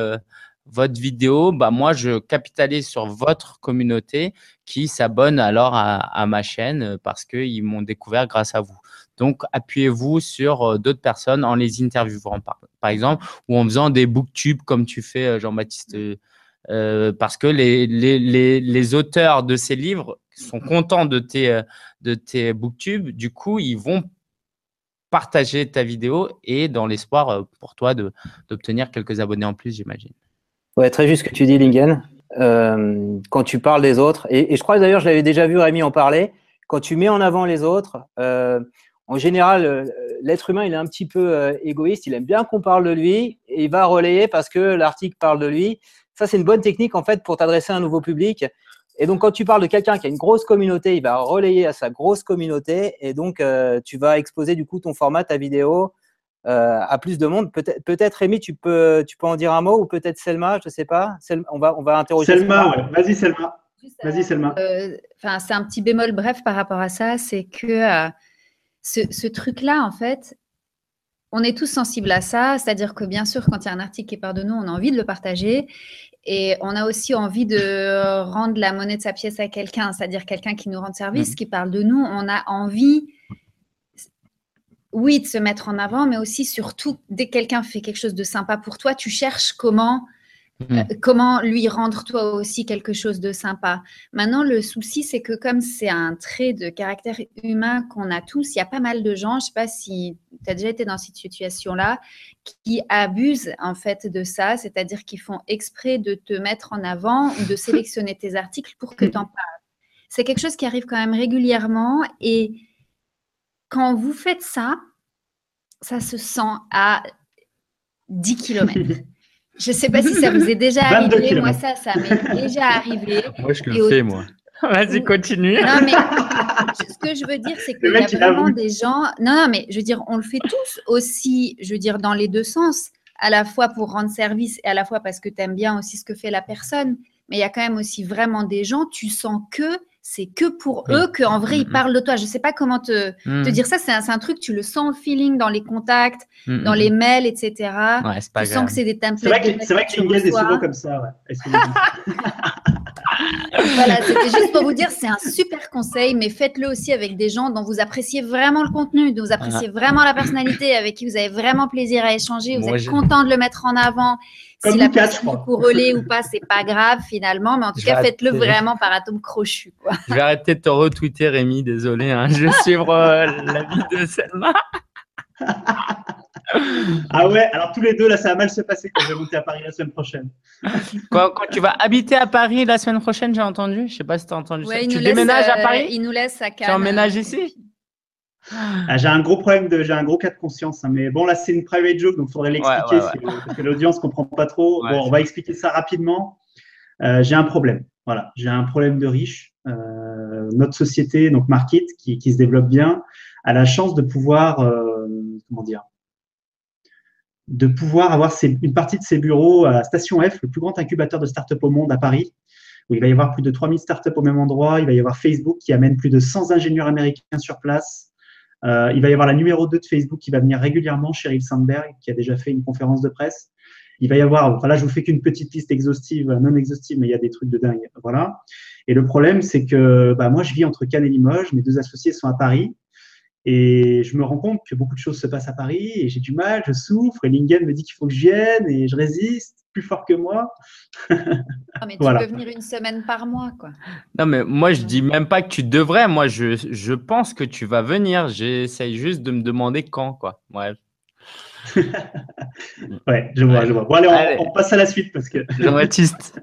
votre vidéo, bah, moi, je capitalise sur votre communauté qui s'abonne alors à, ma chaîne parce qu'ils m'ont découvert grâce à vous. Donc, appuyez-vous sur d'autres personnes en les interviewant, par, par, exemple, ou en faisant des booktubes comme tu fais, Jean-Baptiste euh, parce que les, les, les, auteurs de ces livres sont contents de tes, euh, de tes booktubes. Du coup, ils vont partager ta vidéo et dans l'espoir euh, pour toi d'obtenir quelques abonnés en plus, j'imagine. Ouais, très juste ce que tu dis, Lingen. quand tu parles des autres, et, je crois d'ailleurs, je l'avais déjà vu Rémi en parler, quand tu mets en avant les autres, en général, l'être humain, il est un petit peu égoïste, il aime bien qu'on parle de lui, et il va relayer parce que l'article parle de lui. Ça, c'est une bonne technique en fait pour t'adresser à un nouveau public. Et donc, quand tu parles de quelqu'un qui a une grosse communauté, il va relayer à sa grosse communauté et donc euh, tu vas exposer du coup ton format, ta vidéo euh, à plus de monde. Peut-être, peut-être Rémi, tu peux, tu peux en dire un mot ou peut-être Selma, je ne sais pas. on va, on va interroger. Selma, vas-y Selma. Vas-y Selma. Euh, enfin, c'est un petit bémol bref par rapport à ça, c'est que ce, ce truc-là, en fait, on est tous sensibles à ça, c'est-à-dire que bien sûr, quand il y a un article qui part de nous, on a envie de le partager. Et on a aussi envie de rendre la monnaie de sa pièce à quelqu'un, c'est-à-dire quelqu'un qui nous rend service, mmh. qui parle de nous. On a envie, oui, de se mettre en avant, mais aussi, surtout, dès que quelqu'un fait quelque chose de sympa pour toi, tu cherches comment Mmh. Euh, comment lui rendre toi aussi quelque chose de sympa? Maintenant, le souci, c'est que comme c'est un trait de caractère humain qu'on a tous, il y a pas mal de gens, je ne sais pas si tu as déjà été dans cette situation-là, qui abusent en fait de ça, c'est-à-dire qu'ils font exprès de te mettre en avant ou de sélectionner tes articles pour que mmh. tu en parles. C'est quelque chose qui arrive quand même régulièrement et quand vous faites ça, ça se sent à 10 km. Je ne sais pas si ça vous est déjà arrivé. Moi, ça, ça m'est déjà arrivé. Moi, je le fais, moi. Vas-y, continue. Non, mais ce que je veux dire, c'est qu'il y a vraiment des gens. Non, non, mais je veux dire, on le fait tous aussi, je veux dire, dans les deux sens, à la fois pour rendre service et à la fois parce que tu aimes bien aussi ce que fait la personne. Mais il y a quand même aussi vraiment des gens, tu sens que c'est que pour eux qu'en vrai, ils parlent de toi. Je ne sais pas comment te, te dire ça. C'est un, truc, tu le sens le feeling dans les contacts, dans les mails, etc. Ouais, pas tu sens que c'est des templates. C'est vrai que, est souvent comme ça. voilà, c'était juste pour vous dire, c'est un super conseil, mais faites-le aussi avec des gens dont vous appréciez vraiment le contenu, dont vous appréciez vraiment la personnalité, avec qui vous avez vraiment plaisir à échanger, vous êtes content de le mettre en avant. si la personne vous relaie ou pas, c'est pas grave finalement, mais en tout cas, faites-le vraiment par atome crochu. Quoi. Je vais arrêter de te retweeter, Rémi, désolé, hein. je vais suivre euh, la vie de Selma. ah ouais, alors tous les deux, là, ça va mal se passer quand je vais monter à Paris la semaine prochaine. Quand, tu vas habiter à Paris la semaine prochaine, j'ai entendu. Je sais pas si tu as entendu ça. Tu déménages à euh, Paris Il nous laisse à Cannes. Tu emménages ici ah, j'ai un gros problème de, j'ai un gros cas de conscience, hein, mais bon là c'est une private joke donc il faudrait l'expliquer parce que l'audience comprend pas trop. bon, on va expliquer ça rapidement. Euh, j'ai un problème, voilà, j'ai un problème de riche. Euh, notre société, donc Market, qui, qui, se développe bien, a la chance de pouvoir, comment dire, de pouvoir avoir une partie de ses bureaux à Station F, le plus grand incubateur de start-up au monde à Paris, où il va y avoir plus de 3000 start-up au même endroit. Il va y avoir Facebook qui amène plus de 100 ingénieurs américains sur place. Euh, il va y avoir la numéro 2 de Facebook qui va venir régulièrement, Sheryl Sandberg, qui a déjà fait une conférence de presse. Il va y avoir, voilà, je vous fais qu'une petite liste exhaustive, non exhaustive, mais il y a des trucs de dingue. Voilà. Et le problème, c'est que bah, moi, je vis entre Cannes et Limoges. Mes deux associés sont à Paris. Et je me rends compte que beaucoup de choses se passent à Paris et j'ai du mal, je souffre. Et Lingen me dit qu'il faut que je vienne et je résiste, plus fort que moi. Ah, mais tu peux venir une semaine par mois, quoi. Non, mais moi, je dis même pas que tu devrais. Moi, je, je pense que tu vas venir. J'essaye juste de me demander quand, quoi. Ouais. ouais, je vois, je vois. Bon, allez, on, on, passe à la suite parce que. Jean-Baptiste.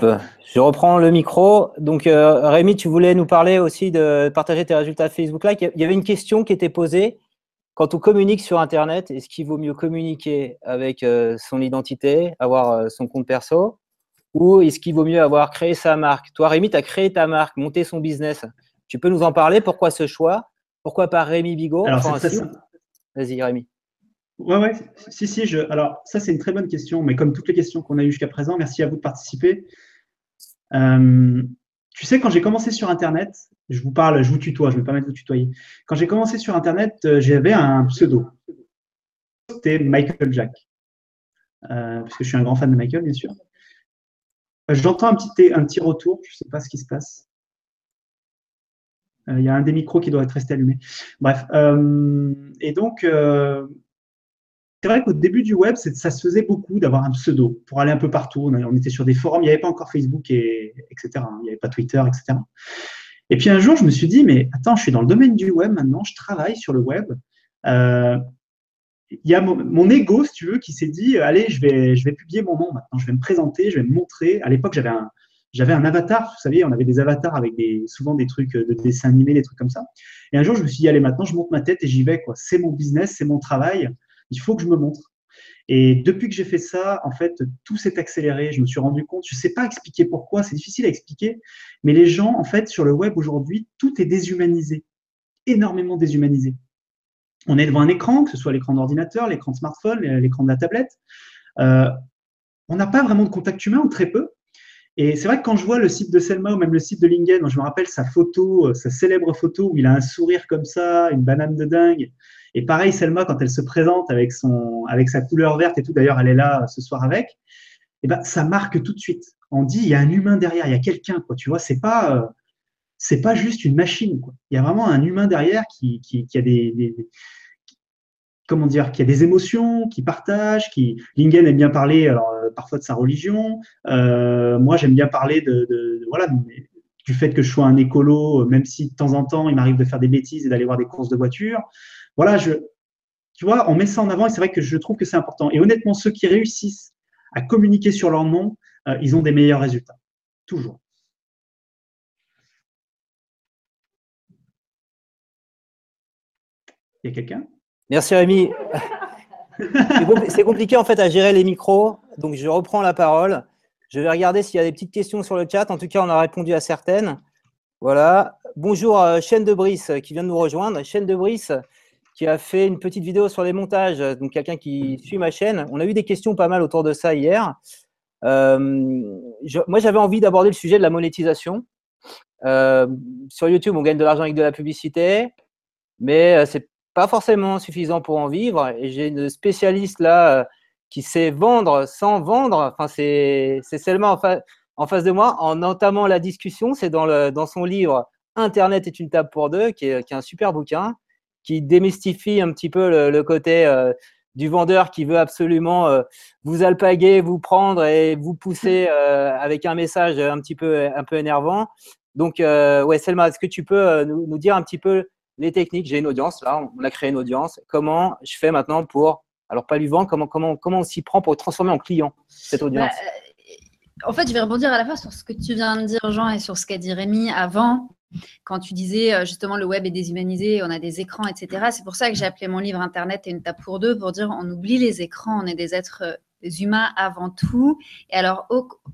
Je reprends le micro. Donc, euh, Rémi, tu voulais nous parler aussi de partager tes résultats Facebook Live. Il y avait une question qui était posée. Quand on communique sur Internet, est-ce qu'il vaut mieux communiquer avec euh, son identité, avoir euh, son compte perso, ou est-ce qu'il vaut mieux avoir créé sa marque? Toi, Rémi, tu as créé ta marque, monté son business. Tu peux nous en parler? Pourquoi ce choix? Pourquoi pas Rémi Bigot Vas-y, Rémi. Ouais, ouais, si, si. Je... Alors, ça, c'est une très bonne question, mais comme toutes les questions qu'on a eues jusqu'à présent, merci à vous de participer. Euh, tu sais, quand j'ai commencé sur Internet, je vous parle, je vous tutoie, je pas mettre de vous tutoyer. Quand j'ai commencé sur Internet, euh, j'avais un pseudo. C'était Michael Jack. Euh, parce que je suis un grand fan de Michael, bien sûr. J'entends un petit, un petit retour, je ne sais pas ce qui se passe. Il y a un des micros qui doit être resté allumé. Bref. et donc, c'est vrai qu'au début du web, ça se faisait beaucoup d'avoir un pseudo pour aller un peu partout. On, était sur des forums, il n'y avait pas encore Facebook, et, etc. Hein. Il n'y avait pas Twitter, etc. Et puis un jour, je me suis dit, mais attends, je suis dans le domaine du web maintenant, je travaille sur le web. Euh, il y a mon, ego, si tu veux, qui s'est dit, allez, je vais, publier mon nom maintenant, je vais me présenter, je vais me montrer. À l'époque, j'avais un, avatar, vous savez, on avait des avatars avec souvent des trucs de dessin animé, des trucs comme ça. Et un jour, je me suis dit, allez, maintenant, je monte ma tête et j'y vais. C'est mon business, c'est mon travail il faut que je me montre. Et depuis que j'ai fait ça, en fait, tout s'est accéléré. Je me suis rendu compte, je ne sais pas expliquer pourquoi, c'est difficile à expliquer, mais les gens, en fait, sur le web aujourd'hui, tout est déshumanisé, énormément déshumanisé. On est devant un écran, que ce soit l'écran d'ordinateur, l'écran de smartphone, l'écran de la tablette. Euh, on n'a pas vraiment de contact humain, ou très peu. Et c'est vrai que quand je vois le site de Selma ou même le site de Lingen, je me rappelle sa photo, sa célèbre photo où il a un sourire comme ça, une banane de dingue, et pareil, Selma, quand elle se présente avec, son, avec sa couleur verte et tout, d'ailleurs, elle est là ce soir avec, eh ben, ça marque tout de suite. On dit, il y a un humain derrière, il y a quelqu'un, quoi. Tu vois, c'est pas, euh, c'est pas juste une machine, quoi. Il y a vraiment un humain derrière qui, qui, a des, comment dire, qui a des émotions, qui partage, qui. Lingen aime bien parler, alors euh, parfois de sa religion. Euh, moi, j'aime bien parler de voilà, du fait que je sois un écolo, même si de temps en temps, il m'arrive de faire des bêtises et d'aller voir des courses de voitures voilà, je, tu vois, on met ça en avant et c'est vrai que je trouve que c'est important. Et honnêtement, ceux qui réussissent à communiquer sur leur nom, euh, ils ont des meilleurs résultats. Toujours. Il y a quelqu'un? Merci Rémi. c'est compliqué en fait à gérer les micros, donc je reprends la parole. Je vais regarder s'il y a des petites questions sur le chat. En tout cas, on a répondu à certaines. Voilà. Bonjour Chaîne de Brice qui vient de nous rejoindre. Chaîne de Brice qui a fait une petite vidéo sur les montages. Donc, quelqu'un qui suit ma chaîne. On a eu des questions pas mal autour de ça hier. moi, j'avais envie d'aborder le sujet de la monétisation. sur YouTube, on gagne de l'argent avec de la publicité, mais c'est pas forcément suffisant pour en vivre. Et j'ai une spécialiste là qui sait vendre sans vendre. Enfin, c'est seulement en, face de moi, en entamant la discussion, c'est dans, dans son livre Internet est une table pour deux, qui est, qui est un super bouquin, qui démystifie un petit peu le, côté euh, du vendeur qui veut absolument euh, vous alpaguer, vous prendre et vous pousser euh, avec un message un petit peu, un peu énervant. Donc, ouais, Selma, est-ce que tu peux nous, nous, dire un petit peu les techniques? J'ai une audience, là, on a créé une audience. Comment je fais maintenant pour alors, pas lui vendre, comment, comment, comment on s'y prend pour transformer en client cette bah, audience? En fait, je vais rebondir à la fois sur ce que tu viens de dire, Jean, et sur ce qu'a dit Rémi avant, quand tu disais euh, justement le web est déshumanisé, on a des écrans, etc. C'est pour ça que j'ai appelé mon livre Internet et une table pour deux, pour dire on oublie les écrans, on est des êtres euh, humains avant tout. Et alors,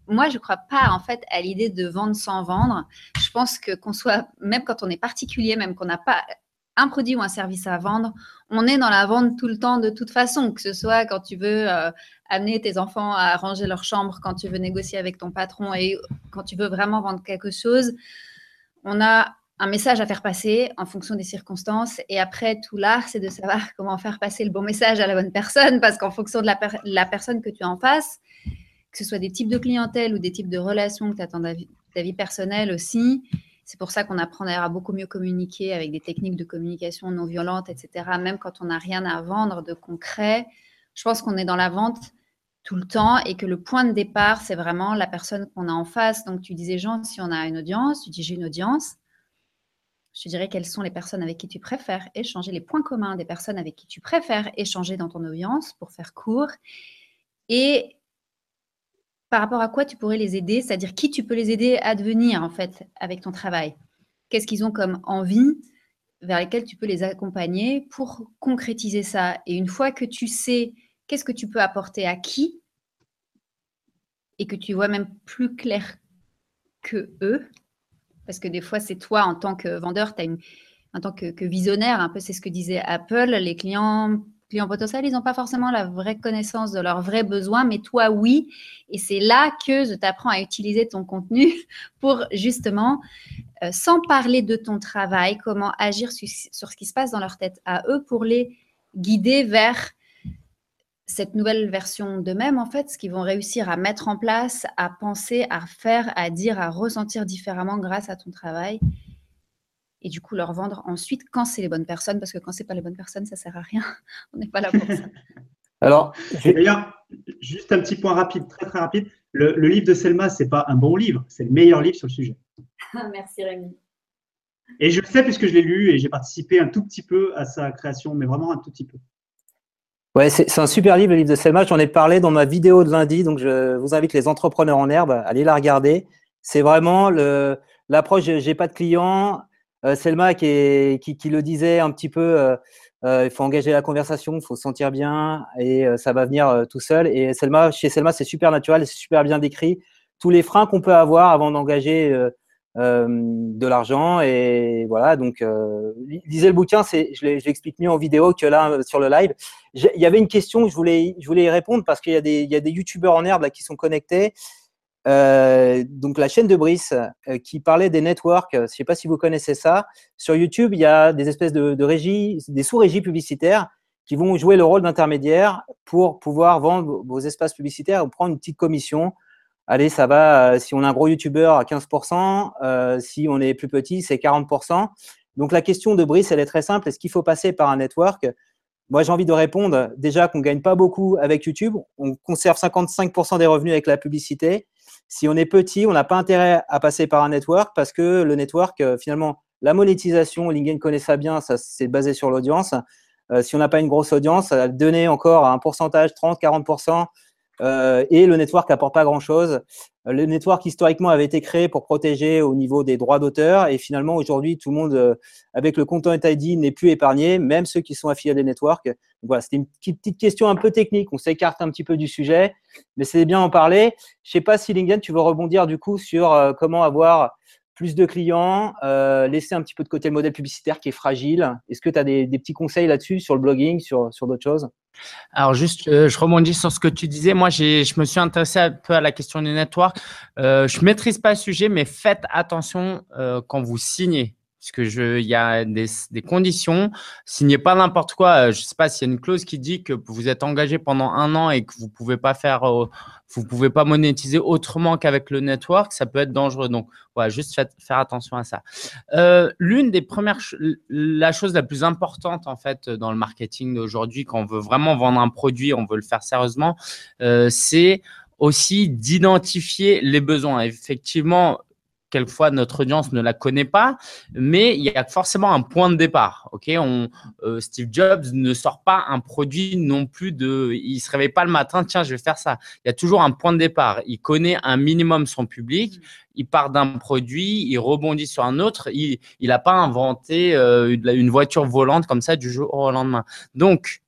moi, je ne crois pas en fait à l'idée de vendre sans vendre. Je pense que qu'on soit, même quand on est particulier, même qu'on n'a pas un produit ou un service à vendre, on est dans la vente tout le temps de toute façon, que ce soit quand tu veux euh, amener tes enfants à ranger leur chambre, quand tu veux négocier avec ton patron et quand tu veux vraiment vendre quelque chose. On a un message à faire passer en fonction des circonstances. Et après, tout l'art, c'est de savoir comment faire passer le bon message à la bonne personne, parce qu'en fonction de la, personne que tu as en face, que ce soit des types de clientèle ou des types de relations que tu as dans ta vie personnelle aussi, c'est pour ça qu'on apprend à beaucoup mieux communiquer avec des techniques de communication non violentes, etc. Même quand on n'a rien à vendre de concret, je pense qu'on est dans la vente tout le temps et que le point de départ, c'est vraiment la personne qu'on a en face. Donc, tu disais, Jean, si on a une audience, tu dis, j'ai une audience. Je te dirais quelles sont les personnes avec qui tu préfères échanger, les points communs des personnes avec qui tu préfères échanger dans ton audience pour faire court. Et par rapport à quoi tu pourrais les aider, c'est-à-dire qui tu peux les aider à devenir en fait avec ton travail? Qu'est-ce qu'ils ont comme envie vers lesquelles tu peux les accompagner pour concrétiser ça? Et une fois que tu sais qu'est-ce que tu peux apporter à qui, et que tu vois même plus clair que eux, parce que des fois c'est toi en tant que vendeur, en tant que, que visionnaire, un peu c'est ce que disait Apple, les clients clients potentiels, ils n'ont pas forcément la vraie connaissance de leurs vrais besoins, mais toi, oui. Et c'est là que je t'apprends à utiliser ton contenu pour justement, euh, sans parler de ton travail, comment agir sur, ce qui se passe dans leur tête à eux pour les guider vers cette nouvelle version d'eux-mêmes, en fait, ce qu'ils vont réussir à mettre en place, à penser, à faire, à dire, à ressentir différemment grâce à ton travail et du coup leur vendre ensuite quand c'est les bonnes personnes, parce que quand c'est pas les bonnes personnes, ça sert à rien. On n'est pas là pour ça. Alors, d'ailleurs, juste un petit point rapide, très très rapide. Le, livre de Selma, c'est pas un bon livre, c'est le meilleur livre sur le sujet. Merci Rémi. Et je le sais puisque je l'ai lu et j'ai participé un tout petit peu à sa création, mais vraiment un tout petit peu. Ouais, c'est un super livre, le livre de Selma. J'en ai parlé dans ma vidéo de lundi, donc je vous invite les entrepreneurs en herbe à aller la regarder. C'est vraiment l'approche, j'ai pas de clients, euh, Selma qui, qui, le disait un petit peu, euh, euh, il faut engager la conversation, il faut se sentir bien et ça va venir tout seul. Et Selma, chez Selma, c'est super naturel, c'est super bien décrit. Tous les freins qu'on peut avoir avant d'engager de l'argent et voilà. Donc, lisez le bouquin, je l'explique mieux en vidéo que là sur le live. Il y avait une question, je voulais, je voulais y répondre parce qu'il y a des, il y a des youtubeurs en herbe qui sont connectés. Euh, donc la chaîne de Brice euh, qui parlait des networks. Je ne sais pas si vous connaissez ça. Sur YouTube, il y a des espèces de, de régies, des sous-régies publicitaires qui vont jouer le rôle d'intermédiaire pour pouvoir vendre vos espaces publicitaires ou prendre une petite commission. Allez, ça va, euh, si on a un gros YouTuber à 15%, si on est plus petit, c'est 40%. Donc la question de Brice, elle est très simple. Est-ce qu'il faut passer par un network? Moi, j'ai envie de répondre déjà qu'on ne gagne pas beaucoup avec YouTube. On conserve 55% des revenus avec la publicité. Si on est petit, on n'a pas intérêt à passer par un network parce que le network, euh, finalement, la monétisation, LinkedIn connaît ça bien, ça c'est basé sur l'audience. Euh, si on n'a pas une grosse audience, donner encore un pourcentage, 30, 40% Euh, et le network apporte pas grand-chose. Euh, le network, historiquement, avait été créé pour protéger au niveau des droits d'auteur. Et finalement, aujourd'hui, tout le monde, euh, avec le Content ID, n'est plus épargné, même ceux qui sont affiliés des networks. voilà, c'était une petite question un peu technique. On s'écarte un petit peu du sujet, mais c'est bien en parler. Je sais pas si Lingen, tu veux rebondir du coup sur comment avoir plus de clients, laisser un petit peu de côté le modèle publicitaire qui est fragile. Est-ce que tu as des, petits conseils là-dessus sur le blogging, sur, sur d'autres choses? Alors juste, euh, je rebondis sur ce que tu disais. Moi, je me suis intéressé un peu à la question du network. Euh, je maîtrise pas le sujet, mais faites attention euh, quand vous signez que je, il y a des, des conditions. Signez pas n'importe quoi. Euh, je sais pas s'il y a une clause qui dit que vous êtes engagé pendant un an et que vous pouvez pas faire, euh, pouvez pas monétiser autrement qu'avec le network. Ça peut être dangereux. Donc, voilà, juste faire attention à ça. Euh, L'une des premières, la chose la plus importante en fait dans le marketing d'aujourd'hui, quand on veut vraiment vendre un produit, on veut le faire sérieusement, c'est aussi d'identifier les besoins. Effectivement, quelquefois notre audience ne la connaît pas, mais il y a forcément un point de départ. Ok, on, euh, Steve Jobs ne sort pas un produit non plus de, il se réveille pas le matin, tiens, je vais faire ça. Il y a toujours un point de départ. Il connaît un minimum son public. Il part d'un produit, il rebondit sur un autre. Il n'a pas inventé euh, une voiture volante comme ça du jour au lendemain. Donc,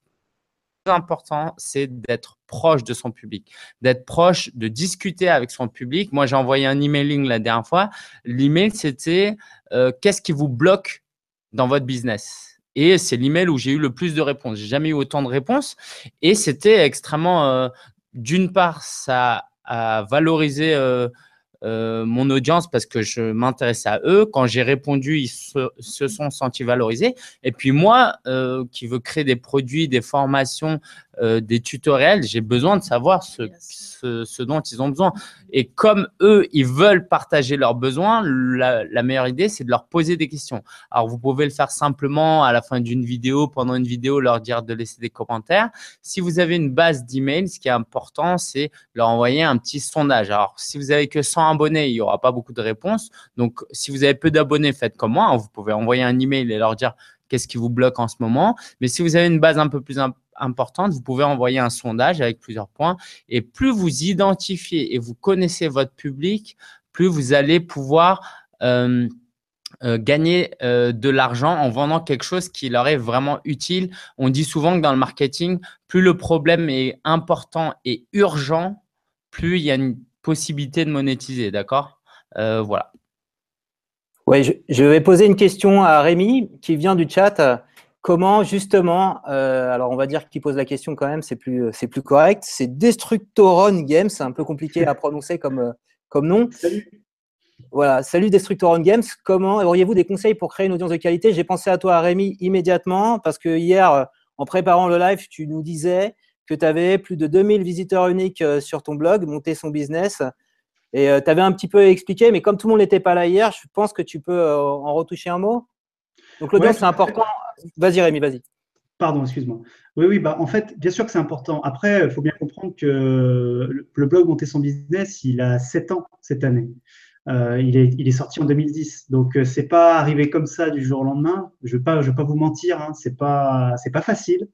important, c'est d'être proche de son public, d'être proche, de discuter avec son public. Moi, j'ai envoyé un emailing la dernière fois. L'email, c'était euh, qu'est-ce qui vous bloque dans votre business? Et c'est l'email où j'ai eu le plus de réponses. J'ai jamais eu autant de réponses. Et c'était extrêmement, euh, d'une part, ça a valorisé euh, euh, mon audience parce que je m'intéresse à eux. Quand j'ai répondu, ils se, sont sentis valorisés. Et puis moi, euh, qui veux créer des produits, des formations, euh, des tutoriels, j'ai besoin de savoir ce, ce, dont ils ont besoin. Et comme eux, ils veulent partager leurs besoins, la, la meilleure idée, c'est de leur poser des questions. Alors, vous pouvez le faire simplement à la fin d'une vidéo, pendant une vidéo, leur dire de laisser des commentaires. Si vous avez une base d'emails, ce qui est important, c'est leur envoyer un petit sondage. Alors, si vous avez que 100 abonnés, il n'y aura pas beaucoup de réponses. Donc, si vous avez peu d'abonnés, faites comme moi. Vous pouvez envoyer un email et leur dire qu'est-ce qui vous bloque en ce moment. Mais si vous avez une base un peu plus importante, importante, vous pouvez envoyer un sondage avec plusieurs points. Et plus vous identifiez et vous connaissez votre public, plus vous allez pouvoir euh, euh, gagner euh, de l'argent en vendant quelque chose qui leur est vraiment utile. On dit souvent que dans le marketing, plus le problème est important et urgent, plus il y a une possibilité de monétiser. D'accord? Voilà. Oui, je, je, vais poser une question à Rémi qui vient du chat. Comment justement, euh, alors on va dire qu'il pose la question quand même, c'est plus, c'est plus correct. C'est Destructoron Games, c'est un peu compliqué à prononcer comme, euh, comme nom. Salut. Voilà, salut Destructoron Games. Comment auriez-vous des conseils pour créer une audience de qualité? J'ai pensé à toi, Rémi, immédiatement, parce que hier, euh, en préparant le live, tu nous disais que tu avais plus de 2000 visiteurs uniques sur ton blog, monter son business. Et tu avais un petit peu expliqué, mais comme tout le monde n'était pas là hier, je pense que tu peux en retoucher un mot. Donc l'audience, c'est important. Vas-y Rémi, vas-y. Pardon, excuse-moi. Oui, oui, bah, en fait, bien sûr que c'est important. Après, il faut bien comprendre que le blog Monter son business, il a 7 ans cette année. Euh, il, est, il, est, sorti en 2010. Donc, euh, c'est pas arrivé comme ça du jour au lendemain. Je ne vais, pas, vous mentir, hein, c'est pas, pas facile.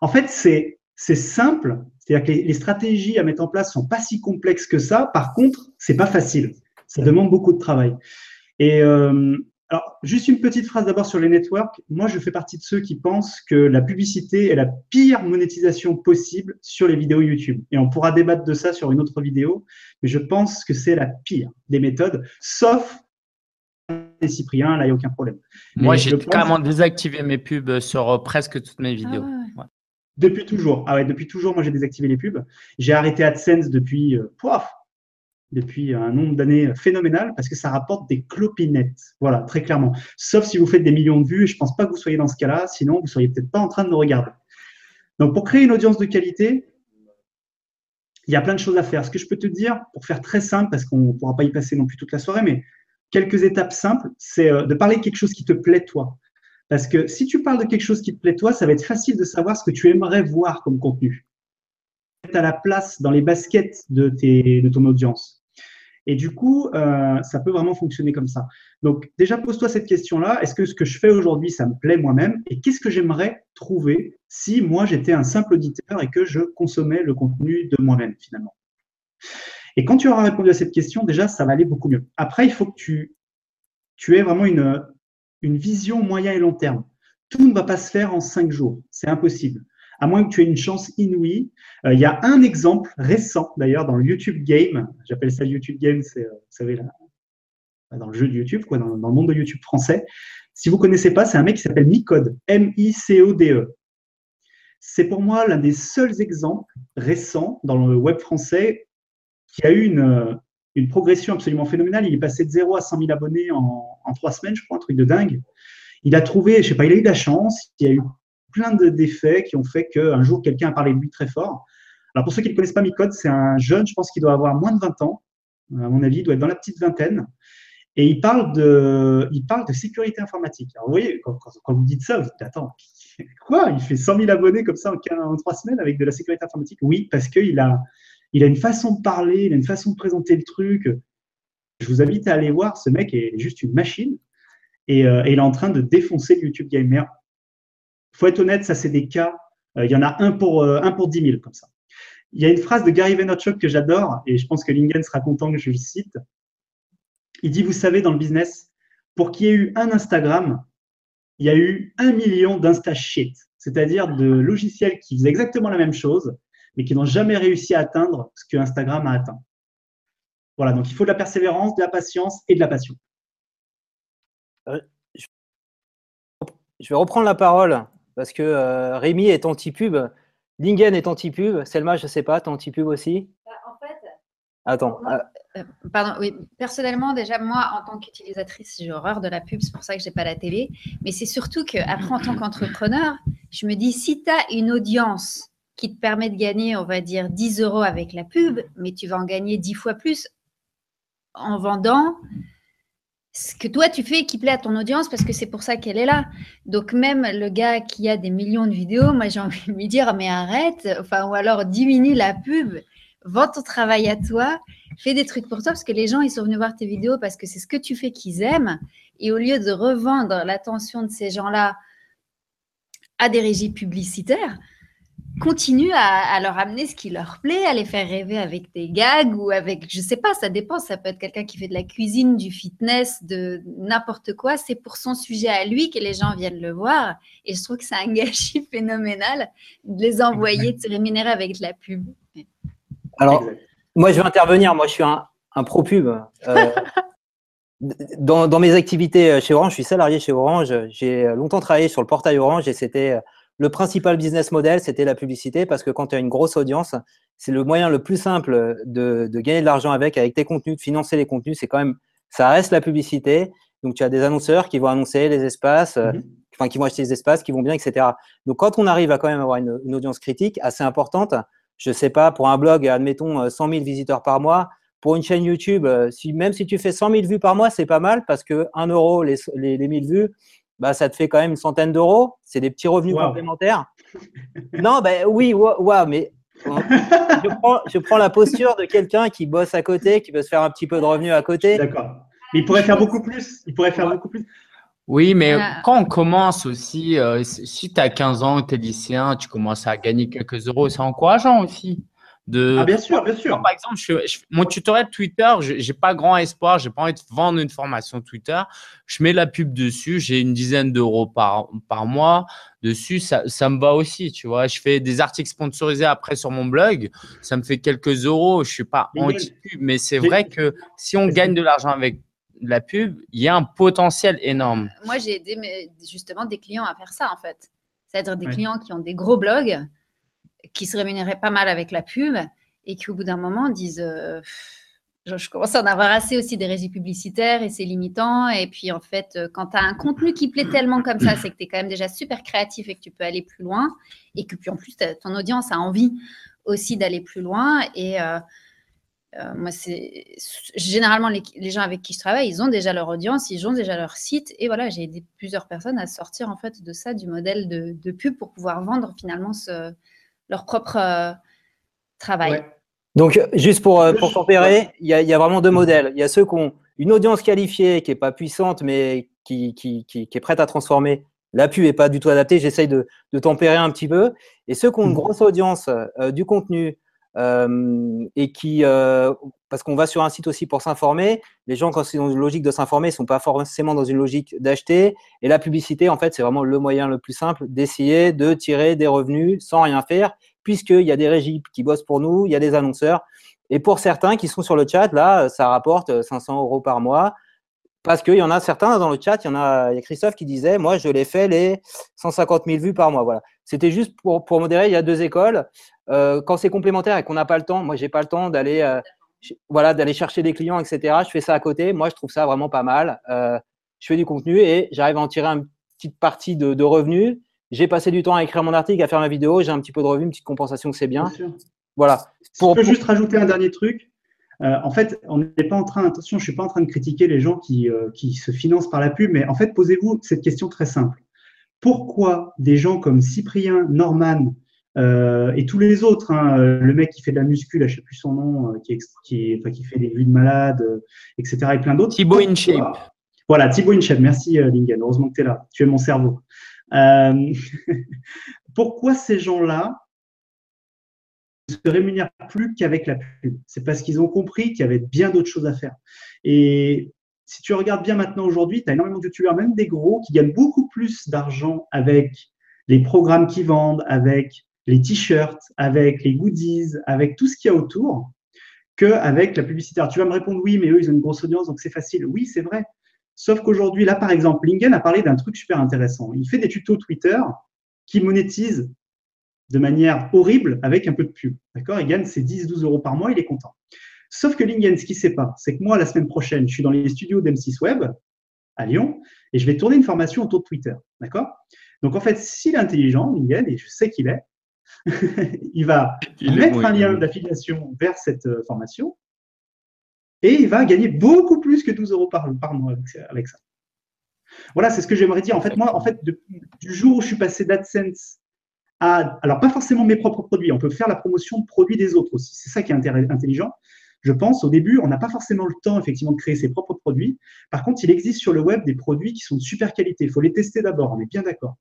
En fait, c'est simple. C'est-à-dire que les, les, stratégies à mettre en place sont pas si complexes que ça. Par contre, c'est pas facile. Ça demande beaucoup de travail. Et euh, alors, juste une petite phrase d'abord sur les networks. Moi, je fais partie de ceux qui pensent que la publicité est la pire monétisation possible sur les vidéos YouTube. Et on pourra débattre de ça sur une autre vidéo, mais je pense que c'est la pire des méthodes, sauf les Cyprien, là, il n'y a aucun problème. Moi, j'ai carrément désactivé mes pubs sur euh, presque toutes mes vidéos. Ah depuis toujours. Ah ouais, depuis toujours, moi, j'ai désactivé les pubs. J'ai arrêté AdSense depuis, euh, depuis un nombre d'années phénoménal parce que ça rapporte des clopinettes. Voilà, très clairement. Sauf si vous faites des millions de vues, je ne pense pas que vous soyez dans ce cas-là, sinon vous ne seriez peut-être pas en train de nous regarder. Donc, pour créer une audience de qualité, il y a plein de choses à faire. Ce que je peux te dire, pour faire très simple, parce qu'on ne pourra pas y passer non plus toute la soirée, mais quelques étapes simples, c'est euh, de parler de quelque chose qui te plaît toi. Parce que si tu parles de quelque chose qui te plaît toi, ça va être facile de savoir ce que tu aimerais voir comme contenu. À la place dans les baskets de, tes, de ton audience. Et du coup, euh, ça peut vraiment fonctionner comme ça. Donc, déjà, pose-toi cette question-là. Est-ce que ce que je fais aujourd'hui, ça me plaît moi-même? Et qu'est-ce que j'aimerais trouver si moi, j'étais un simple auditeur et que je consommais le contenu de moi-même, finalement? Et quand tu auras répondu à cette question, déjà, ça va aller beaucoup mieux. Après, il faut que tu, aies vraiment une, une vision moyen et long terme. Tout ne va pas se faire en cinq jours. C'est impossible à moins que tu aies une chance inouïe. Euh, il y a un exemple récent, d'ailleurs, dans le YouTube Game. J'appelle ça YouTube Game, c'est, euh, vous savez, dans le jeu de YouTube, quoi, dans, le monde de YouTube français. Si vous ne connaissez pas, c'est un mec qui s'appelle Micode, M-I-C-O-D-E. C'est pour moi l'un des seuls exemples récents dans le web français qui a eu une, euh, progression absolument phénoménale. Il est passé de 0 à 100 000 abonnés en, en trois semaines, je crois, un truc de dingue. Il a trouvé, je sais pas, il a eu de la chance, il y a eu plein d'effets qui ont fait qu'un jour, quelqu'un a parlé de lui très fort. Alors, pour ceux qui ne connaissent pas Micode, c'est un jeune, je pense qu'il doit avoir moins de 20 ans, à mon avis, il doit être dans la petite vingtaine. Et il parle de, il parle de sécurité informatique. Alors, vous voyez, quand, vous dites ça, vous dites, attends, quoi? Il fait 100 000 abonnés comme ça en, trois semaines avec de la sécurité informatique? Oui, parce qu'il a, il a une façon de parler, il a une façon de présenter le truc. Je vous invite à aller voir, ce mec est juste une machine. Et, euh, et il est en train de défoncer le YouTube Gamer faut être honnête, ça c'est des cas, euh, il y en a un pour, euh, un pour 10 000 comme ça. Il y a une phrase de Gary Vaynerchuk que j'adore et je pense que Lingen sera content que je le cite. Il dit, vous savez, dans le business, pour qu'il y ait eu un Instagram, il y a eu un million d'Insta-shit, c'est-à-dire de logiciels qui faisaient exactement la même chose, mais qui n'ont jamais réussi à atteindre ce que Instagram a atteint. Voilà, donc il faut de la persévérance, de la patience et de la passion. Euh, je vais reprendre la parole parce que euh, Rémi est anti-pub, Lingen est anti-pub, Selma, je ne sais pas, tu es anti-pub aussi? Bah, En fait, Attends. Euh, euh, pardon, oui. Personnellement, déjà, moi, en tant qu'utilisatrice, j'ai horreur de la pub, c'est pour ça que je n'ai pas la télé. Mais c'est surtout qu'après, en tant qu'entrepreneur, je me dis, si tu as une audience qui te permet de gagner, on va dire, 10 euros avec la pub, mais tu vas en gagner 10 fois plus en vendant ce que toi tu fais qui plaît à ton audience parce que c'est pour ça qu'elle est là. Donc même le gars qui a des millions de vidéos, moi j'ai envie de lui dire mais arrête, enfin ou alors diminue la pub, vends ton travail à toi, fais des trucs pour toi parce que les gens ils sont venus voir tes vidéos parce que c'est ce que tu fais qu'ils aiment. Et au lieu de revendre l'attention de ces gens-là à des régies publicitaires, continue à, leur amener ce qui leur plaît, à les faire rêver avec des gags ou avec, je sais pas, ça dépend. Ça peut être quelqu'un qui fait de la cuisine, du fitness, de n'importe quoi. C'est pour son sujet à lui que les gens viennent le voir. Et je trouve que c'est un gâchis phénoménal de les envoyer, de se rémunérer avec de la pub. Alors, moi, je vais intervenir. Moi, je suis un, pro-pub. Euh, dans, dans, mes activités chez Orange, je suis salarié chez Orange. J'ai longtemps travaillé sur le portail Orange et c'était le principal business model, c'était la publicité parce que quand tu as une grosse audience, c'est le moyen le plus simple de, gagner de l'argent avec, avec tes contenus, de financer les contenus. C'est quand même, ça reste la publicité. Donc, tu as des annonceurs qui vont annoncer les espaces, euh, mhm. enfin, qui vont acheter les espaces, qui vont bien, etc. Donc, quand on arrive à quand même avoir une, audience critique assez importante, je sais pas, pour un blog, admettons 100 euh, 000 visiteurs par mois, pour une chaîne YouTube, euh, si, même si tu fais 100 000 vues par mois, c'est pas mal parce que 1 euro les, les, les 1000 vues, bah, ça te fait quand même une centaine d'euros. C'est des petits revenus complémentaires. non, ben oui, ouais, mais je prends, la posture de quelqu'un qui bosse à côté, qui veut se faire un petit peu de revenus à côté. D'accord. Mais il pourrait faire beaucoup plus. Il pourrait faire beaucoup plus. Oui, mais quand on commence aussi, euh, si tu as 15 ans, tu es lycéen, tu commences à gagner quelques euros, c'est encourageant aussi. De... Ah, bien sûr, bien sûr. Par exemple, mon tutoriel Twitter, je n'ai pas grand espoir, j'ai pas envie de vendre une formation Twitter. Je mets la pub dessus, j'ai une dizaine d'euros par, par mois. Dessus, ça, ça, me va aussi, tu vois. Je fais des articles sponsorisés après sur mon blog, ça me fait quelques euros. Je suis pas anti-pub, mais c'est vrai que si on gagne de l'argent avec la pub, il y a un potentiel énorme. Moi, j'ai aidé justement des clients à faire ça, en fait. C'est-à-dire des clients qui ont des gros blogs qui se rémunéraient pas mal avec la pub et qui, au bout d'un moment, disent euh, je, commence à en avoir assez aussi des régies publicitaires et c'est limitant. Et puis, en fait, euh, quand tu as un contenu qui plaît tellement comme ça, c'est que tu es quand même déjà super créatif et que tu peux aller plus loin. Et que, puis, en plus, ton audience a envie aussi d'aller plus loin. Et. Euh, moi, c'est généralement les, gens avec qui je travaille, ils ont déjà leur audience, ils ont déjà leur site, et voilà, j'ai aidé plusieurs personnes à sortir en fait de ça, du modèle de, de pub pour pouvoir vendre finalement ce, leur propre euh, travail. Donc, juste pour, euh, pour tempérer, il y, a, il y, a, vraiment deux modèles. Il y a ceux qui ont une audience qualifiée, qui n'est pas puissante, mais qui, qui, qui, qui, est prête à transformer. La pub n'est pas du tout adaptée. J'essaye de, de, tempérer un petit peu. Et ceux qui ont une mmh. grosse audience, euh, du contenu, euh, et qui, euh, parce qu'on va sur un site aussi pour s'informer, les gens, quand c'est dans une logique de s'informer, ils ne sont pas forcément dans une logique d'acheter. Et la publicité, en fait, c'est vraiment le moyen le plus simple d'essayer de tirer des revenus sans rien faire, puisqu'il y a des régies qui bossent pour nous, il y a des annonceurs. Et pour certains qui sont sur le chat, là, ça rapporte 500 euros par mois. Parce qu'il y en a certains dans le chat, il y en a, il y a Christophe qui disait, moi, je l'ai fait les 150 000 vues par mois. Voilà. C'était juste pour, pour modérer, il y a deux écoles. Euh, quand c'est complémentaire et qu'on n'a pas le temps, moi, j'ai pas le temps d'aller euh, voilà, d'aller chercher des clients, etc. Je fais ça à côté. Moi, je trouve ça vraiment pas mal. Euh, je fais du contenu et j'arrive à en tirer une petite partie de, de revenus. J'ai passé du temps à écrire mon article, à faire ma vidéo. J'ai un petit peu de revenus, une petite compensation, c'est bien. bien voilà. Pour, je peux juste rajouter un dernier truc. Euh, en fait, on n'est pas en train, attention, je suis pas en train de critiquer les gens qui, euh, qui se financent par la pub, mais en fait, posez-vous cette question très simple. Pourquoi des gens comme Cyprien, Norman euh, et tous les autres, hein, le mec qui fait de la muscu, là, je sais plus son nom, euh, qui, qui, enfin, qui fait des vues de malade, euh, etc. et plein d'autres. Thibaut InShape. Voilà, Thibaut InShape. Merci, Lingen. Heureusement que tu es là. Tu es mon cerveau. pourquoi ces gens-là se rémunèrent plus qu'avec la pub. C'est parce qu'ils ont compris qu'il y avait bien d'autres choses à faire. Et si tu regardes bien maintenant aujourd'hui, tu as énormément de youtubeurs, même des gros, qui gagnent beaucoup plus d'argent avec les programmes qu'ils vendent, avec les t-shirts, avec les goodies, avec tout ce qu'il y a autour, qu'avec la publicité. Tu vas me répondre oui, mais eux, ils ont une grosse audience, donc c'est facile. Oui, c'est vrai. Sauf qu'aujourd'hui, là, par exemple, Lingen a parlé d'un truc super intéressant. Il fait des tutos Twitter qui monétisent de manière horrible avec un peu de pub. D'accord? Il gagne ses 10-12 euros par mois, il est content. Sauf que Lingen, ce qu'il ne sait pas, c'est que moi, la semaine prochaine, je suis dans les studios d'M6 Web à Lyon et je vais tourner une formation autour de Twitter. D'accord? Donc, en fait, s'il est intelligent, Lingen, et je sais qu'il est, il va mettre un lien d'affiliation vers cette euh, formation et il va gagner beaucoup plus que 12 euros par, mois avec ça. Voilà, c'est ce que j'aimerais dire. En fait, moi, en fait, du jour où je suis passé d'AdSense alors pas forcément mes propres produits, on peut faire la promotion de produits des autres aussi. C'est ça qui est intelligent. Je pense, au début, on n'a pas forcément le temps, effectivement, de créer ses propres produits. Par contre, il existe sur le web des produits qui sont de super qualité. Il faut les tester d'abord, on est bien d'accord.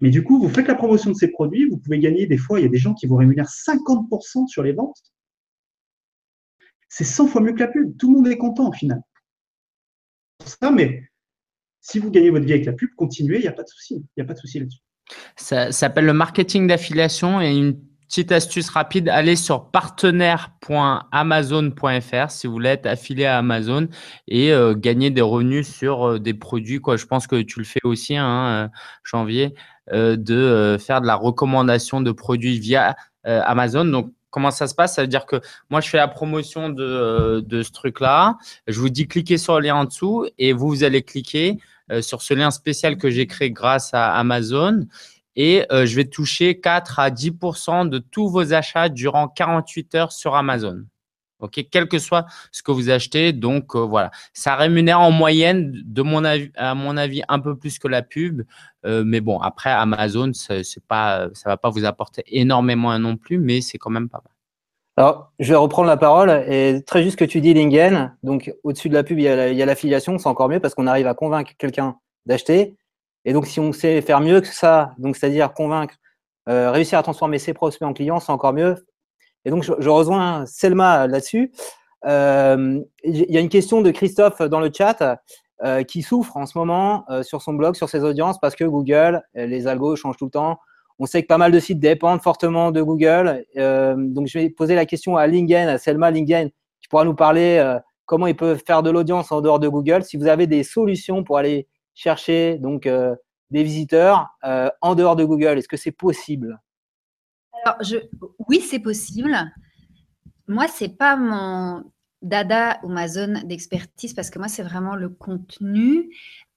Mais du coup, vous faites la promotion de ces produits, vous pouvez gagner des fois, il y a des gens qui vous rémunèrent 50% sur les ventes. C'est 100 fois mieux que la pub. Tout le monde est content au final. Ça, mais si vous gagnez votre vie avec la pub, continuez, il n'y a pas de souci. Il n'y a pas de souci là-dessus. Ça s'appelle le marketing d'affiliation et une petite astuce rapide, allez sur partenaire.amazon.fr si vous voulez être affilié à Amazon et euh, gagner des revenus sur euh, des produits. Quoi. Je pense que tu le fais aussi, hein, euh, janvier. De faire de la recommandation de produits via Amazon. Donc, comment ça se passe? Ça veut dire que moi, je fais la promotion de, de ce truc-là. Je vous dis cliquez sur le lien en dessous et vous, vous allez cliquer sur ce lien spécial que j'ai créé grâce à Amazon. Et je vais toucher 4 à 10% de tous vos achats durant 48 heures sur Amazon. OK, quel que soit ce que vous achetez. Donc euh, voilà, ça rémunère en moyenne, de mon avis, à mon avis, un peu plus que la pub. Euh, mais bon, après Amazon, c'est pas, ça va pas vous apporter énormément non plus, mais c'est quand même pas mal. Alors, je vais reprendre la parole et très juste ce que tu dis, Lingen. Donc, au-dessus de la pub, il y a l'affiliation, c'est encore mieux parce qu'on arrive à convaincre quelqu'un d'acheter. Et donc, si on sait faire mieux que ça, donc c'est-à-dire convaincre, euh, réussir à transformer ses prospects en clients, c'est encore mieux. Et donc, je, rejoins Selma là-dessus. Euh, il y a une question de Christophe dans le chat euh, qui souffre en ce moment sur son blog, sur ses audiences, parce que Google, les algos changent tout le temps. On sait que pas mal de sites dépendent fortement de Google. donc, je vais poser la question à Lingen, à Selma Lingen, qui pourra nous parler comment ils peuvent faire de l'audience en dehors de Google. Si vous avez des solutions pour aller chercher donc des visiteurs en dehors de Google, est-ce que c'est possible? Alors, je, oui, c'est possible. Moi, c'est pas mon dada ou ma zone d'expertise parce que moi, c'est vraiment le contenu.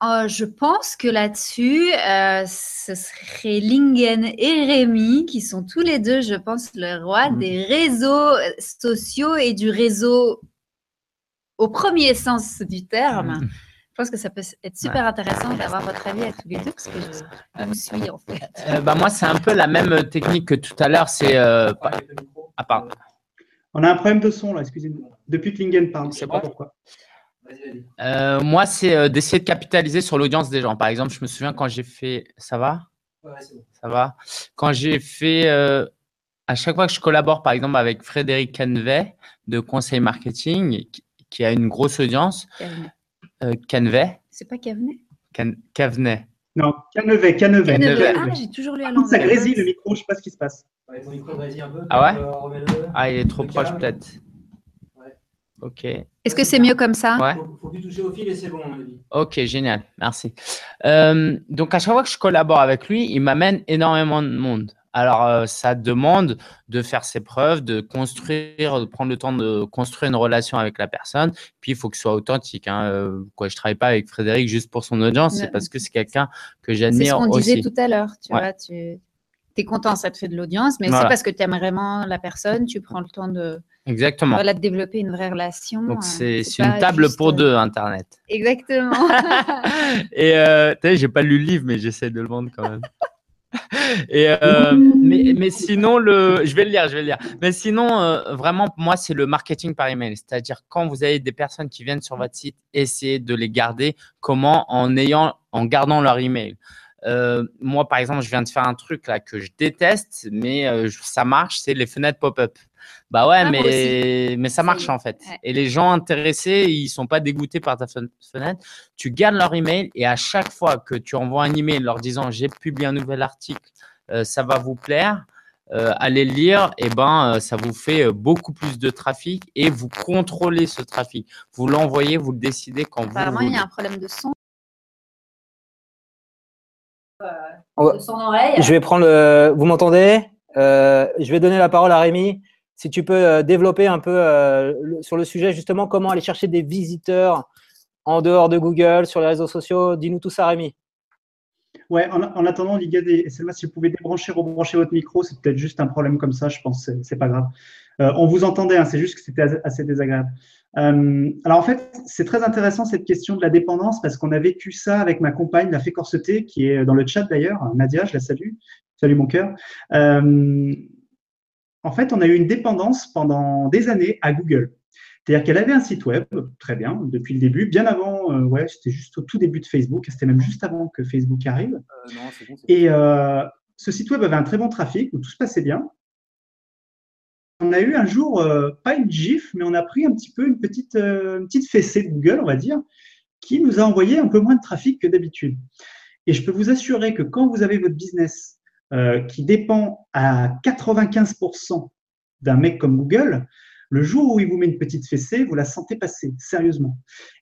Euh, je pense que là-dessus, euh, ce serait Lingen et Rémi qui sont tous les deux, je pense, le roi mmh. des réseaux sociaux et du réseau au premier sens du terme. Mmh. Je pense que ça peut être super intéressant d'avoir votre avis à tous les deux parce que je, vous suis en fait. Euh, bah moi, c'est un peu la même technique que tout à l'heure. C'est. Euh, ah, pardon. On a un problème de son là, excusez-moi. Depuis que Lingen parle, c'est pas pourquoi. Euh, moi, c'est euh, d'essayer de capitaliser sur l'audience des gens. Par exemple, je me souviens quand j'ai fait. Ça va? Ouais, c'est bon. Ça va Quand j'ai fait. euh, à chaque fois que je collabore, par exemple, avec Frédéric Canvet de Conseil Marketing, qui, a une grosse audience, euh, Canvet, C'est pas Cavenet? Can- Cavenet. Non, Canevet, Canevet. Canevet. Ah, j'ai toujours lu à Ça l'envers. grésille le micro, je sais pas ce qui se passe. Ouais, ton micro grésille un peu. Ah ouais? Euh. Ah, il est trop proche, peut-être. Ok. Est-ce que c'est mieux comme ça? Ouais. Faut, faut plus toucher au fil et c'est bon, à mon avis. Ok, génial, merci. Euh, donc à chaque fois que je collabore avec lui, il m'amène énormément de monde. Alors euh, ça demande de faire ses preuves, de construire, de prendre le temps de construire une relation avec la personne. Puis il faut que ce soit authentique. Hein. Euh, quoi, je travaille pas avec Frédéric juste pour son audience, c'est parce que c'est quelqu'un que C'est ce qu'on disait aussi. tout à l'heure. Tu Ouais. vois, tu es content, ça te fait de l'audience, mais Voilà. c'est parce que tu aimes vraiment la personne, tu prends le temps de, Exactement. voilà, de développer une vraie relation. Donc euh, c'est une table juste, pour euh, deux, Internet. Exactement. Et euh, tu sais, j'ai pas lu le livre, mais j'essaie de le vendre quand même. Et euh, mais, mais sinon, le, je vais le lire, je vais le lire. Mais sinon, euh, vraiment, pour moi, c'est le marketing par email. C'est-à-dire, quand vous avez des personnes qui viennent sur votre site, essayez de les garder. Comment? En ayant, en gardant leur email. Euh, moi, par exemple, je viens de faire un truc là que je déteste, mais euh, ça marche, c'est les fenêtres pop-up. Bah ouais, Ah, mais, mais ça marche en fait. ouais. Et les gens intéressés, ils sont pas dégoûtés par ta fen- fenêtre. Tu gardes leur email et à chaque fois que tu envoies un email leur disant j'ai publié un nouvel article, euh, ça va vous plaire, euh, allez le lire, et ben euh, ça vous fait euh, beaucoup plus de trafic et vous contrôlez ce trafic. Vous l'envoyez, vous le décidez quand vous Apparemment, il y a un problème de son. De son oreille. Je vais prendre le. Vous m'entendez? Euh, Je vais donner la parole à Rémi. Si tu peux euh, développer un peu euh, le- sur le sujet, justement, comment aller chercher des visiteurs en dehors de Google, sur les réseaux sociaux. Dis-nous tout ça, Rémi. Ouais, en, en attendant, Ligad et Selma, si vous pouvez débrancher, rebrancher votre micro, c'est peut-être juste un problème comme ça, je pense, c'est- pas grave. Euh, on vous entendait, hein, c'est juste que c'était as- assez désagréable. Euh, alors en fait, c'est très intéressant cette question de la dépendance parce qu'on a vécu ça avec ma compagne, la fée corsetée, qui est dans le chat d'ailleurs, Nadia, je la salue, salut mon cœur. Euh, en fait, on a eu une dépendance pendant des années à Google. C'est-à-dire qu'elle avait un site web, très bien, depuis le début, bien avant, euh, ouais, c'était juste au tout début de Facebook, c'était même juste avant que Facebook arrive. Et euh, ce site web avait un très bon trafic, où tout se passait bien. On a eu un jour, euh, pas une gifle, mais on a pris un petit peu une petite, euh, petite fessée de Google, on va dire, qui nous a envoyé un peu moins de trafic que d'habitude. Et je peux vous assurer que quand vous avez votre business euh, qui dépend à 95% d'un mec comme Google, le jour où il vous met une petite fessée, vous la sentez passer, sérieusement.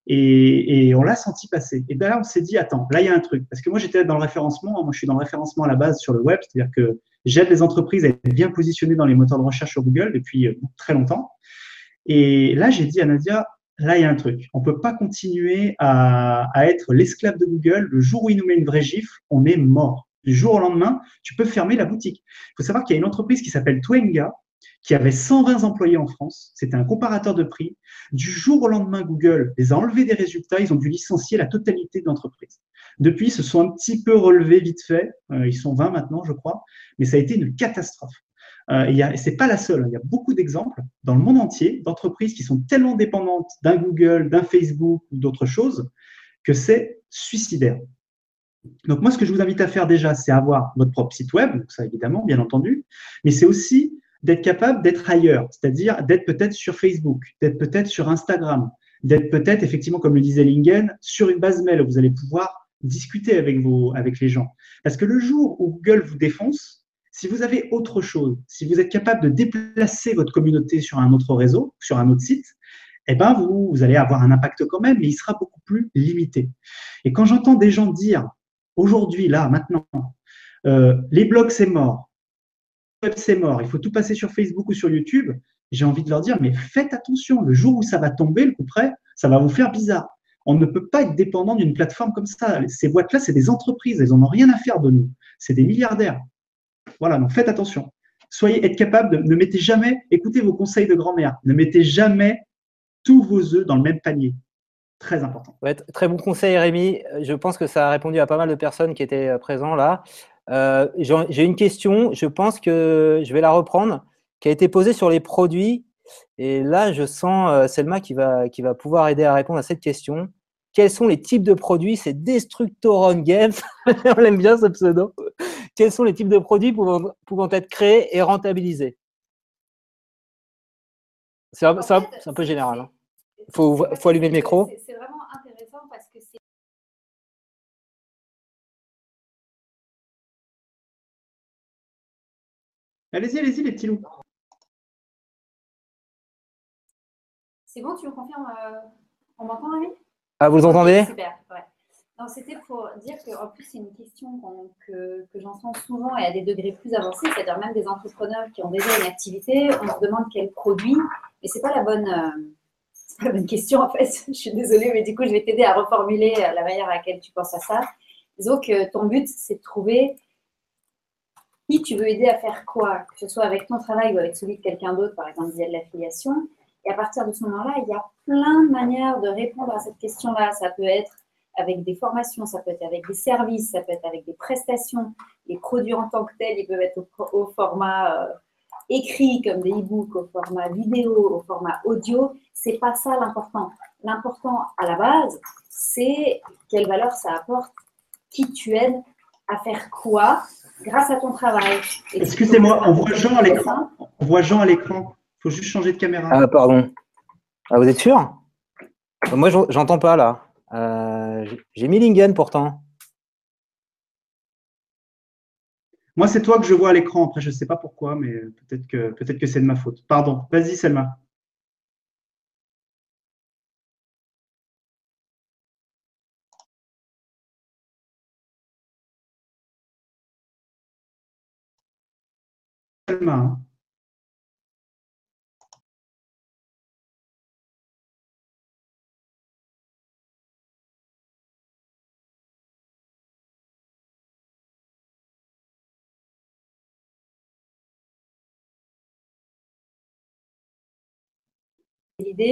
Et, on l'a senti passer. Et là, on s'est dit, attends, là, il y a un truc. Parce que moi, j'étais dans le référencement. Moi, je suis dans le référencement à la base sur le web. C'est-à-dire que j'aide les entreprises à être bien positionnées dans les moteurs de recherche sur Google depuis euh, très longtemps. Et là, j'ai dit à Nadia, là, il y a un truc. On ne peut pas continuer à, être l'esclave de Google. Le jour où il nous met une vraie gifle, on est mort. Du jour au lendemain, tu peux fermer la boutique. Il faut savoir qu'il y a une entreprise qui s'appelle Twenga, qui avait 120 employés en France. C'était un comparateur de prix. Du jour au lendemain, Google les a enlevés des résultats. Ils ont dû licencier la totalité de l'entreprise. Depuis, ils se sont un petit peu relevés vite fait. Euh, ils sont 20 maintenant, je crois. Mais ça a été une catastrophe. Euh, et c'est pas la seule. hein. Il y a beaucoup d'exemples dans le monde entier d'entreprises qui sont tellement dépendantes d'un Google, d'un Facebook ou d'autres choses que c'est suicidaire. Donc moi, ce que je vous invite à faire déjà, c'est avoir votre propre site web, ça évidemment, bien entendu, mais c'est aussi d'être capable d'être ailleurs, c'est-à-dire d'être peut-être sur Facebook, d'être peut-être sur Instagram, d'être peut-être, effectivement, comme le disait Lingen, sur une base mail où vous allez pouvoir discuter avec, vos, avec les gens. Parce que le jour où Google vous défonce, si vous avez autre chose, si vous êtes capable de déplacer votre communauté sur un autre réseau, sur un autre site, eh ben vous, vous allez avoir un impact quand même, mais il sera beaucoup plus limité. Et quand j'entends des gens dire aujourd'hui, là, maintenant, euh, les blogs c'est mort, le web c'est mort, il faut tout passer sur Facebook ou sur YouTube, j'ai envie de leur dire, mais faites attention, le jour où ça va tomber, le coup près, ça va vous faire bizarre. On ne peut pas être dépendant d'une plateforme comme ça. Ces boîtes-là, c'est des entreprises, elles n'en ont rien à faire de nous. C'est des milliardaires. Voilà, donc faites attention. Soyez, être capable de ne mettez jamais, écoutez vos conseils de grand-mère, ne mettez jamais tous vos œufs dans le même panier. Très important. Très bon conseil, Rémi. Euh, Je pense que ça a répondu à pas mal de personnes qui étaient euh, présents là. Euh, j'ai une question, je pense que je vais la reprendre, qui a été posée sur les produits. Et là, je sens Selma qui va, qui va pouvoir aider à répondre à cette question. Quels sont les types de produits? C'est Destructoron Games. On aime bien ce pseudo. Quels sont les types de produits pouvant, pouvant être créés et rentabilisés? C'est un, un, peu général. Il hein. faut, faut allumer le micro. C'est vraiment intéressant parce que c'est Allez-y, allez-y, les petits loups. C'est bon, tu me confirmes euh, On m'entend, Rémi Ah, vous entendez Super, ouais. C'était pour dire qu'en plus, c'est une question que, que j'entends souvent et à des degrés plus avancés, c'est-à-dire même des entrepreneurs qui ont déjà une activité, on se demande quel produit, mais ce n'est pas, la bonne, euh, pas la bonne question en fait. je suis désolée, mais du coup, je vais t'aider à reformuler euh, la manière à laquelle tu penses à ça. Disons que ton but, c'est de trouver qui tu veux aider à faire quoi, que ce soit avec ton travail ou avec celui de quelqu'un d'autre, par exemple via de l'affiliation. Et à partir de ce moment-là, il y a plein de manières de répondre à cette question-là. Ça peut être avec des formations, ça peut être avec des services, ça peut être avec des prestations. Les produits en tant que tels, ils peuvent être au, format euh, écrit comme des e-books, au format vidéo, au format audio. C'est pas ça l'important. L'important à la base, c'est quelle valeur ça apporte, qui tu aides à faire quoi grâce à ton travail. Excusez-moi, on voit Jean à l'écran. On voit Jean à l'écran. Il faut juste changer de caméra. Ah, pardon. Ah, vous êtes sûr? Moi, j'entends pas là. Euh, j'ai mis Lingen pourtant. Moi, c'est toi que je vois à l'écran. Après, je ne sais pas pourquoi, mais peut-être que, peut que c'est de ma faute. Pardon. Vas-y, Selma. Selma.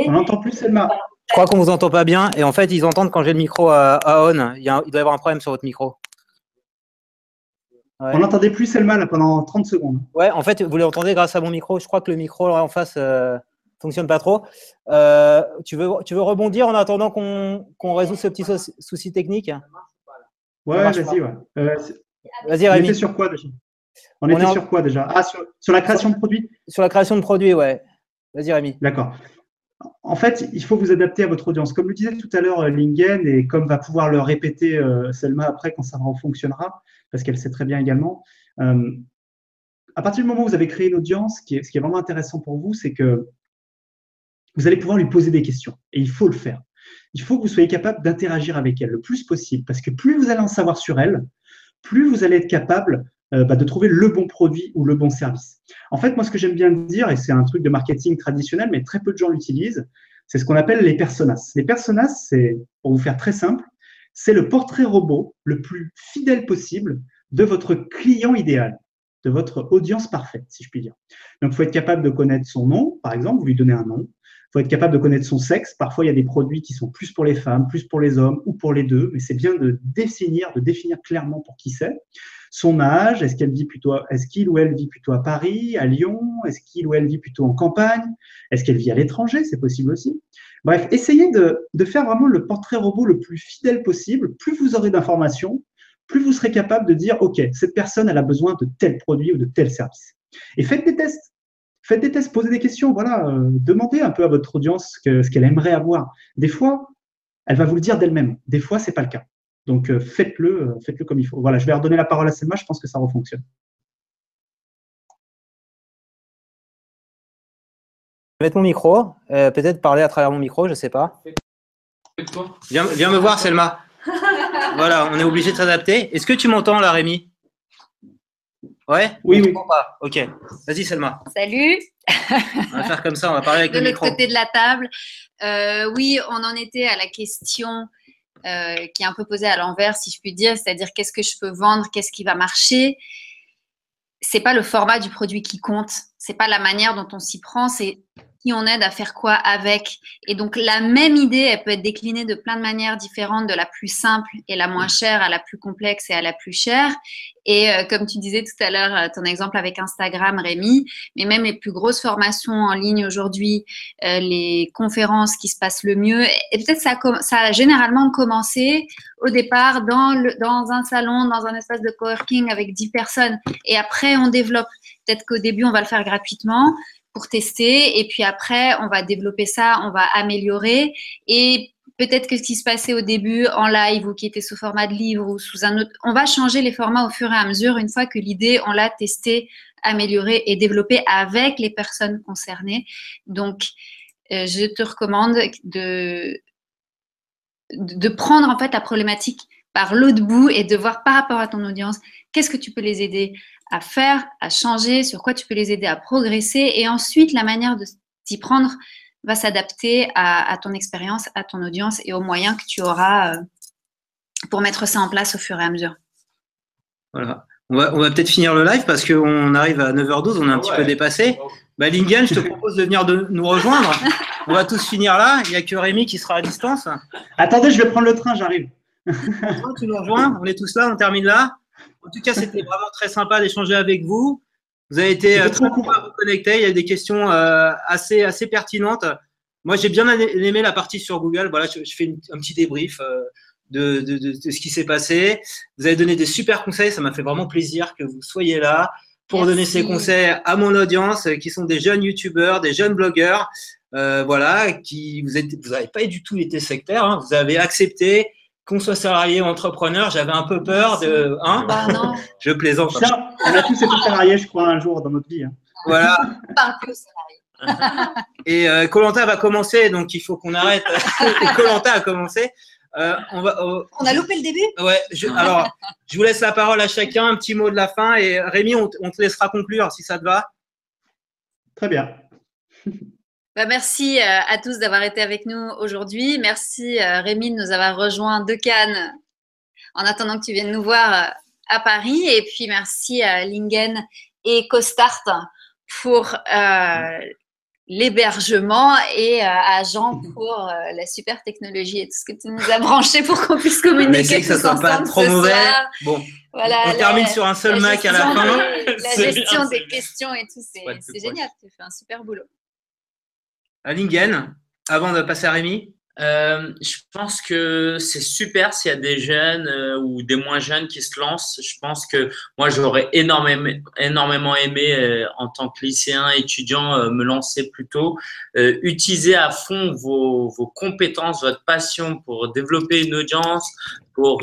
On n'entend plus Selma. Je crois qu'on ne vous entend pas bien. Et en fait, ils entendent quand j'ai le micro à, on. Il, doit y avoir un problème sur votre micro. On n'entendait plus Selma pendant 30 secondes. Ouais, en fait, vous l'entendez grâce à mon micro. Je crois que le micro en face ne euh, fonctionne pas trop. Euh, tu, veux, tu veux rebondir en attendant qu'on résout ce petit souci technique? Ouais, vas-y. Ouais. Euh, vas-y, Rémi. On était sur quoi déjà? On, était sur quoi déjà? Ah, sur, sur, la création de produits? Sur la création de produits, ouais. Vas-y, Rémi. D'accord. En fait, il faut vous adapter à votre audience. Comme le disait tout à l'heure euh, Lingen, et comme va pouvoir le répéter euh, Selma après quand ça fonctionnera, parce qu'elle sait très bien également, euh, à partir du moment où vous avez créé une audience, ce qui est vraiment intéressant pour vous, c'est que vous allez pouvoir lui poser des questions. Et il faut le faire. Il faut que vous soyez capable d'interagir avec elle le plus possible, parce que plus vous allez en savoir sur elle, plus vous allez être capable euh, bah, de trouver le bon produit ou le bon service. En fait, moi, ce que j'aime bien dire, et c'est un truc de marketing traditionnel, mais très peu de gens l'utilisent, c'est ce qu'on appelle les personas. Les personas, c'est, pour vous faire très simple, c'est le portrait robot le plus fidèle possible de votre client idéal, de votre audience parfaite, si je puis dire. Donc, il faut être capable de connaître son nom, par exemple, vous lui donnez un nom. Être capable de connaître son sexe. Parfois, il y a des produits qui sont plus pour les femmes, plus pour les hommes ou pour les deux, mais c'est bien de définir, de définir clairement pour qui c'est son âge, est-ce qu'elle vit plutôt, est-ce qu'il ou elle vit plutôt à Paris, à Lyon, est-ce qu'il ou elle vit plutôt en campagne, est-ce qu'elle vit à l'étranger, c'est possible aussi. Bref, essayez de, de, faire vraiment le portrait robot le plus fidèle possible. Plus vous aurez d'informations, plus vous serez capable de dire, OK, cette personne, elle a besoin de tel produit ou de tel service. Et faites des tests. Faites des tests, posez des questions, voilà, euh, demandez un peu à votre audience ce qu'elle aimerait avoir. Des fois, elle va vous le dire d'elle-même. Des fois, c'est pas le cas. Donc euh, faites-le, euh, faites-le comme il faut. Voilà, je vais redonner la parole à Selma, je pense que ça refonctionne. Je vais mettre mon micro, euh, peut-être parler à travers mon micro, je ne sais pas. Viens, viens me voir, Selma. voilà, on est obligé de s'adapter. Est-ce que tu m'entends là, Rémi? Ouais? Oui, oui. Ok. Vas-y, Selma. Salut. on va faire comme ça, on va parler avec de le micro. De l'autre côté de la table. oui, on en était à la question euh, qui est un peu posé à l'envers, si je puis dire, c'est-à-dire qu'est-ce que je peux vendre, qu'est-ce qui va marcher. C'est pas le format du produit qui compte, c'est pas la manière dont on s'y prend, c'est on aide à faire quoi avec. Et donc la même idée, elle peut être déclinée de plein de manières différentes, de la plus simple et la moins chère à la plus complexe et à la plus chère. Et euh, comme tu disais tout à l'heure, euh, ton exemple avec Instagram, Rémi, mais même les plus grosses formations en ligne aujourd'hui, euh, les conférences qui se passent le mieux, et peut-être ça, ça a généralement commencé au départ dans, le, dans un salon, dans un espace de coworking avec 10 personnes, et après on développe. Peut-être qu'au début, on va le faire gratuitement, pour tester. Et puis après, on va développer ça, on va améliorer. Et peut-être que ce qui se passait au début en live ou qui était sous format de livre ou sous un autre, on va changer les formats au fur et à mesure une fois que l'idée, on l'a testée, améliorée et développée avec les personnes concernées. Donc, euh, je te recommande de, de prendre en fait la problématique par l'autre bout et de voir par rapport à ton audience qu'est-ce que tu peux les aider? À faire, à changer, sur quoi tu peux les aider à progresser. Et ensuite, la manière de s'y prendre va s'adapter à, ton expérience, à ton audience et aux moyens que tu auras euh, pour mettre ça en place au fur et à mesure. Voilà. On va, on va peut-être finir le live parce qu'on arrive à 9h12, on est un petit peu dépassé. Bah, Lingen, je te propose de venir de nous rejoindre. On va tous finir là. Il n'y a que Rémi qui sera à distance. Attendez, je vais prendre le train, j'arrive. tu nous rejoins, on est tous là, on termine là. En tout cas, c'était vraiment très sympa d'échanger avec vous. Vous avez été euh, très court à vous connecter. Il y a des questions euh, assez, assez pertinentes. Moi, j'ai bien aimé la partie sur Google. Voilà, je, fais un petit débrief euh, de, de, ce qui s'est passé. Vous avez donné des super conseils. Ça m'a fait vraiment plaisir que vous soyez là pour donner ces conseils à mon audience, qui sont des jeunes youtubeurs, des jeunes blogueurs. voilà, qui vous n'avez vous pas du tout été sectaire. Hein. vous avez accepté qu'on soit salarié ou entrepreneur, j'avais un peu peur de. Hein bah non. je plaisante. Ça, on a tous été salariés, je crois, un jour dans notre vie. Hein. Voilà. Et euh, Colanta va commencer, donc il faut qu'on arrête. Colanta a commencé. Euh, on, va, euh, on a loupé le début? Ouais, alors je vous laisse la parole à chacun, un petit mot de la fin. Et Rémi, on, on te laissera conclure si ça te va. Très bien. Bah, merci euh, à tous d'avoir été avec nous aujourd'hui. Merci euh, Rémi de nous avoir rejoint de Cannes en attendant que tu viennes nous voir euh, à Paris. Et puis merci à Lingen et Costart pour l'hébergement et à Jean pour la super technologie et tout ce que tu nous as branché pour qu'on puisse communiquer. Mais que ça soit pas trop mauvais. Bon, voilà, on termine sur un seul Mac à la fin. la gestion des questions et tout, c'est génial. Tu fais un super boulot. Lingen, avant de passer à Rémi euh, je pense que c'est super s'il y a des jeunes euh, ou des moins jeunes qui se lancent. Je pense que moi, j'aurais énormément, aimé, euh, en tant que lycéen, étudiant, me lancer plus tôt. utiliser à fond vos, compétences, votre passion pour développer une audience, pour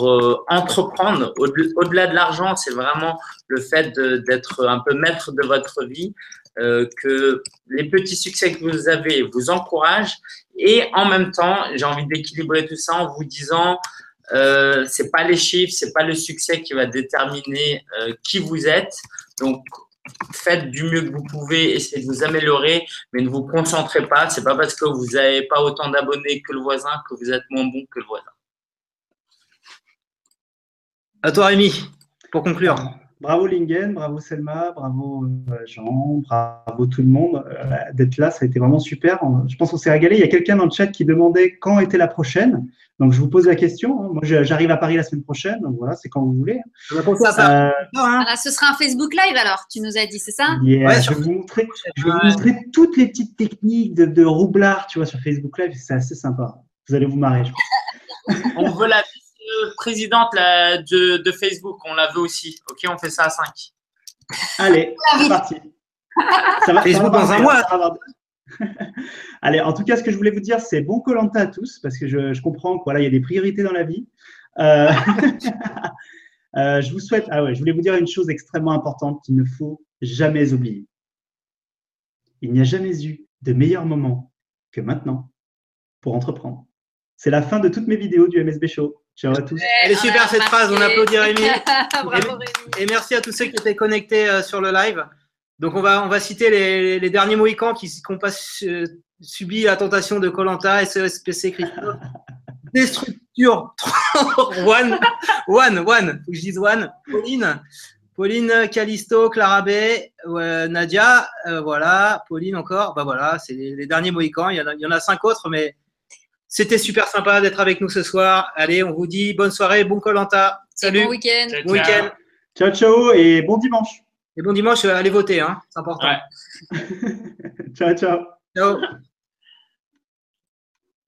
entreprendre. Au-delà de l'argent, c'est vraiment le fait d'être un peu maître de votre vie. Euh, que les petits succès que vous avez vous encouragent et en même temps, j'ai envie d'équilibrer tout ça en vous disant euh, c'est pas les chiffres, c'est pas le succès qui va déterminer euh, qui vous êtes. Donc faites du mieux que vous pouvez, essayez de vous améliorer, mais ne vous concentrez pas. C'est pas parce que vous n'avez pas autant d'abonnés que le voisin que vous êtes moins bon que le voisin. À toi, Rémi, pour conclure. Bravo Lingen, bravo Selma, bravo euh, Jean, bravo tout le monde euh, d'être là. Ça a été vraiment super. Je pense qu'on s'est régalé. Il y a quelqu'un dans le chat qui demandait quand était la prochaine. Donc je vous pose la question. Hein. Moi, j'arrive à Paris la semaine prochaine. Donc voilà, c'est quand vous voulez. Ça. Euh, hein. ce sera un Facebook Live alors. Tu nous as dit, c'est ça? Je vais vous montrer. Je vais vous montrer toutes les petites techniques de, de roublard, tu vois, sur Facebook Live. C'est assez sympa. Vous allez vous marrer. Je On veut la présidente de, Facebook, on la veut aussi. Ok, on fait ça à 5. Allez, c'est parti. Ça va, Facebook dans un mois. Allez, en tout cas, ce que je voulais vous dire, c'est bon Colanta à tous, parce que je, comprends qu'il y a des priorités dans la vie. Euh, euh, je vous souhaite, ah ouais, je voulais vous dire une chose extrêmement importante qu'il ne faut jamais oublier. Il n'y a jamais eu de meilleur moment que maintenant pour entreprendre. C'est la fin de toutes mes vidéos du MSB Show. Ciao à tous. Elle est super cette phrase, on applaudit Rémi. et, merci à tous ceux qui étaient connectés euh, sur le live. Donc on va, on va citer les, derniers Mohicans qui n'ont pas subi la tentation de Colanta, SESPC, Christophe. Destructure, one, one, one, faut que je dise one, Pauline, Pauline, Calisto, Clara B, Nadia, voilà, Pauline encore, bah voilà, c'est les, derniers Mohicans. Il y, en a, il y en a cinq autres, mais c'était super sympa d'être avec nous ce soir. Allez, on vous dit bonne soirée, bon Colanta. Salut. Bon week-end. Bon week-end. Ciao, ciao et bon dimanche. Et bon dimanche, allez voter, hein, c'est important. ciao, ciao. Ciao.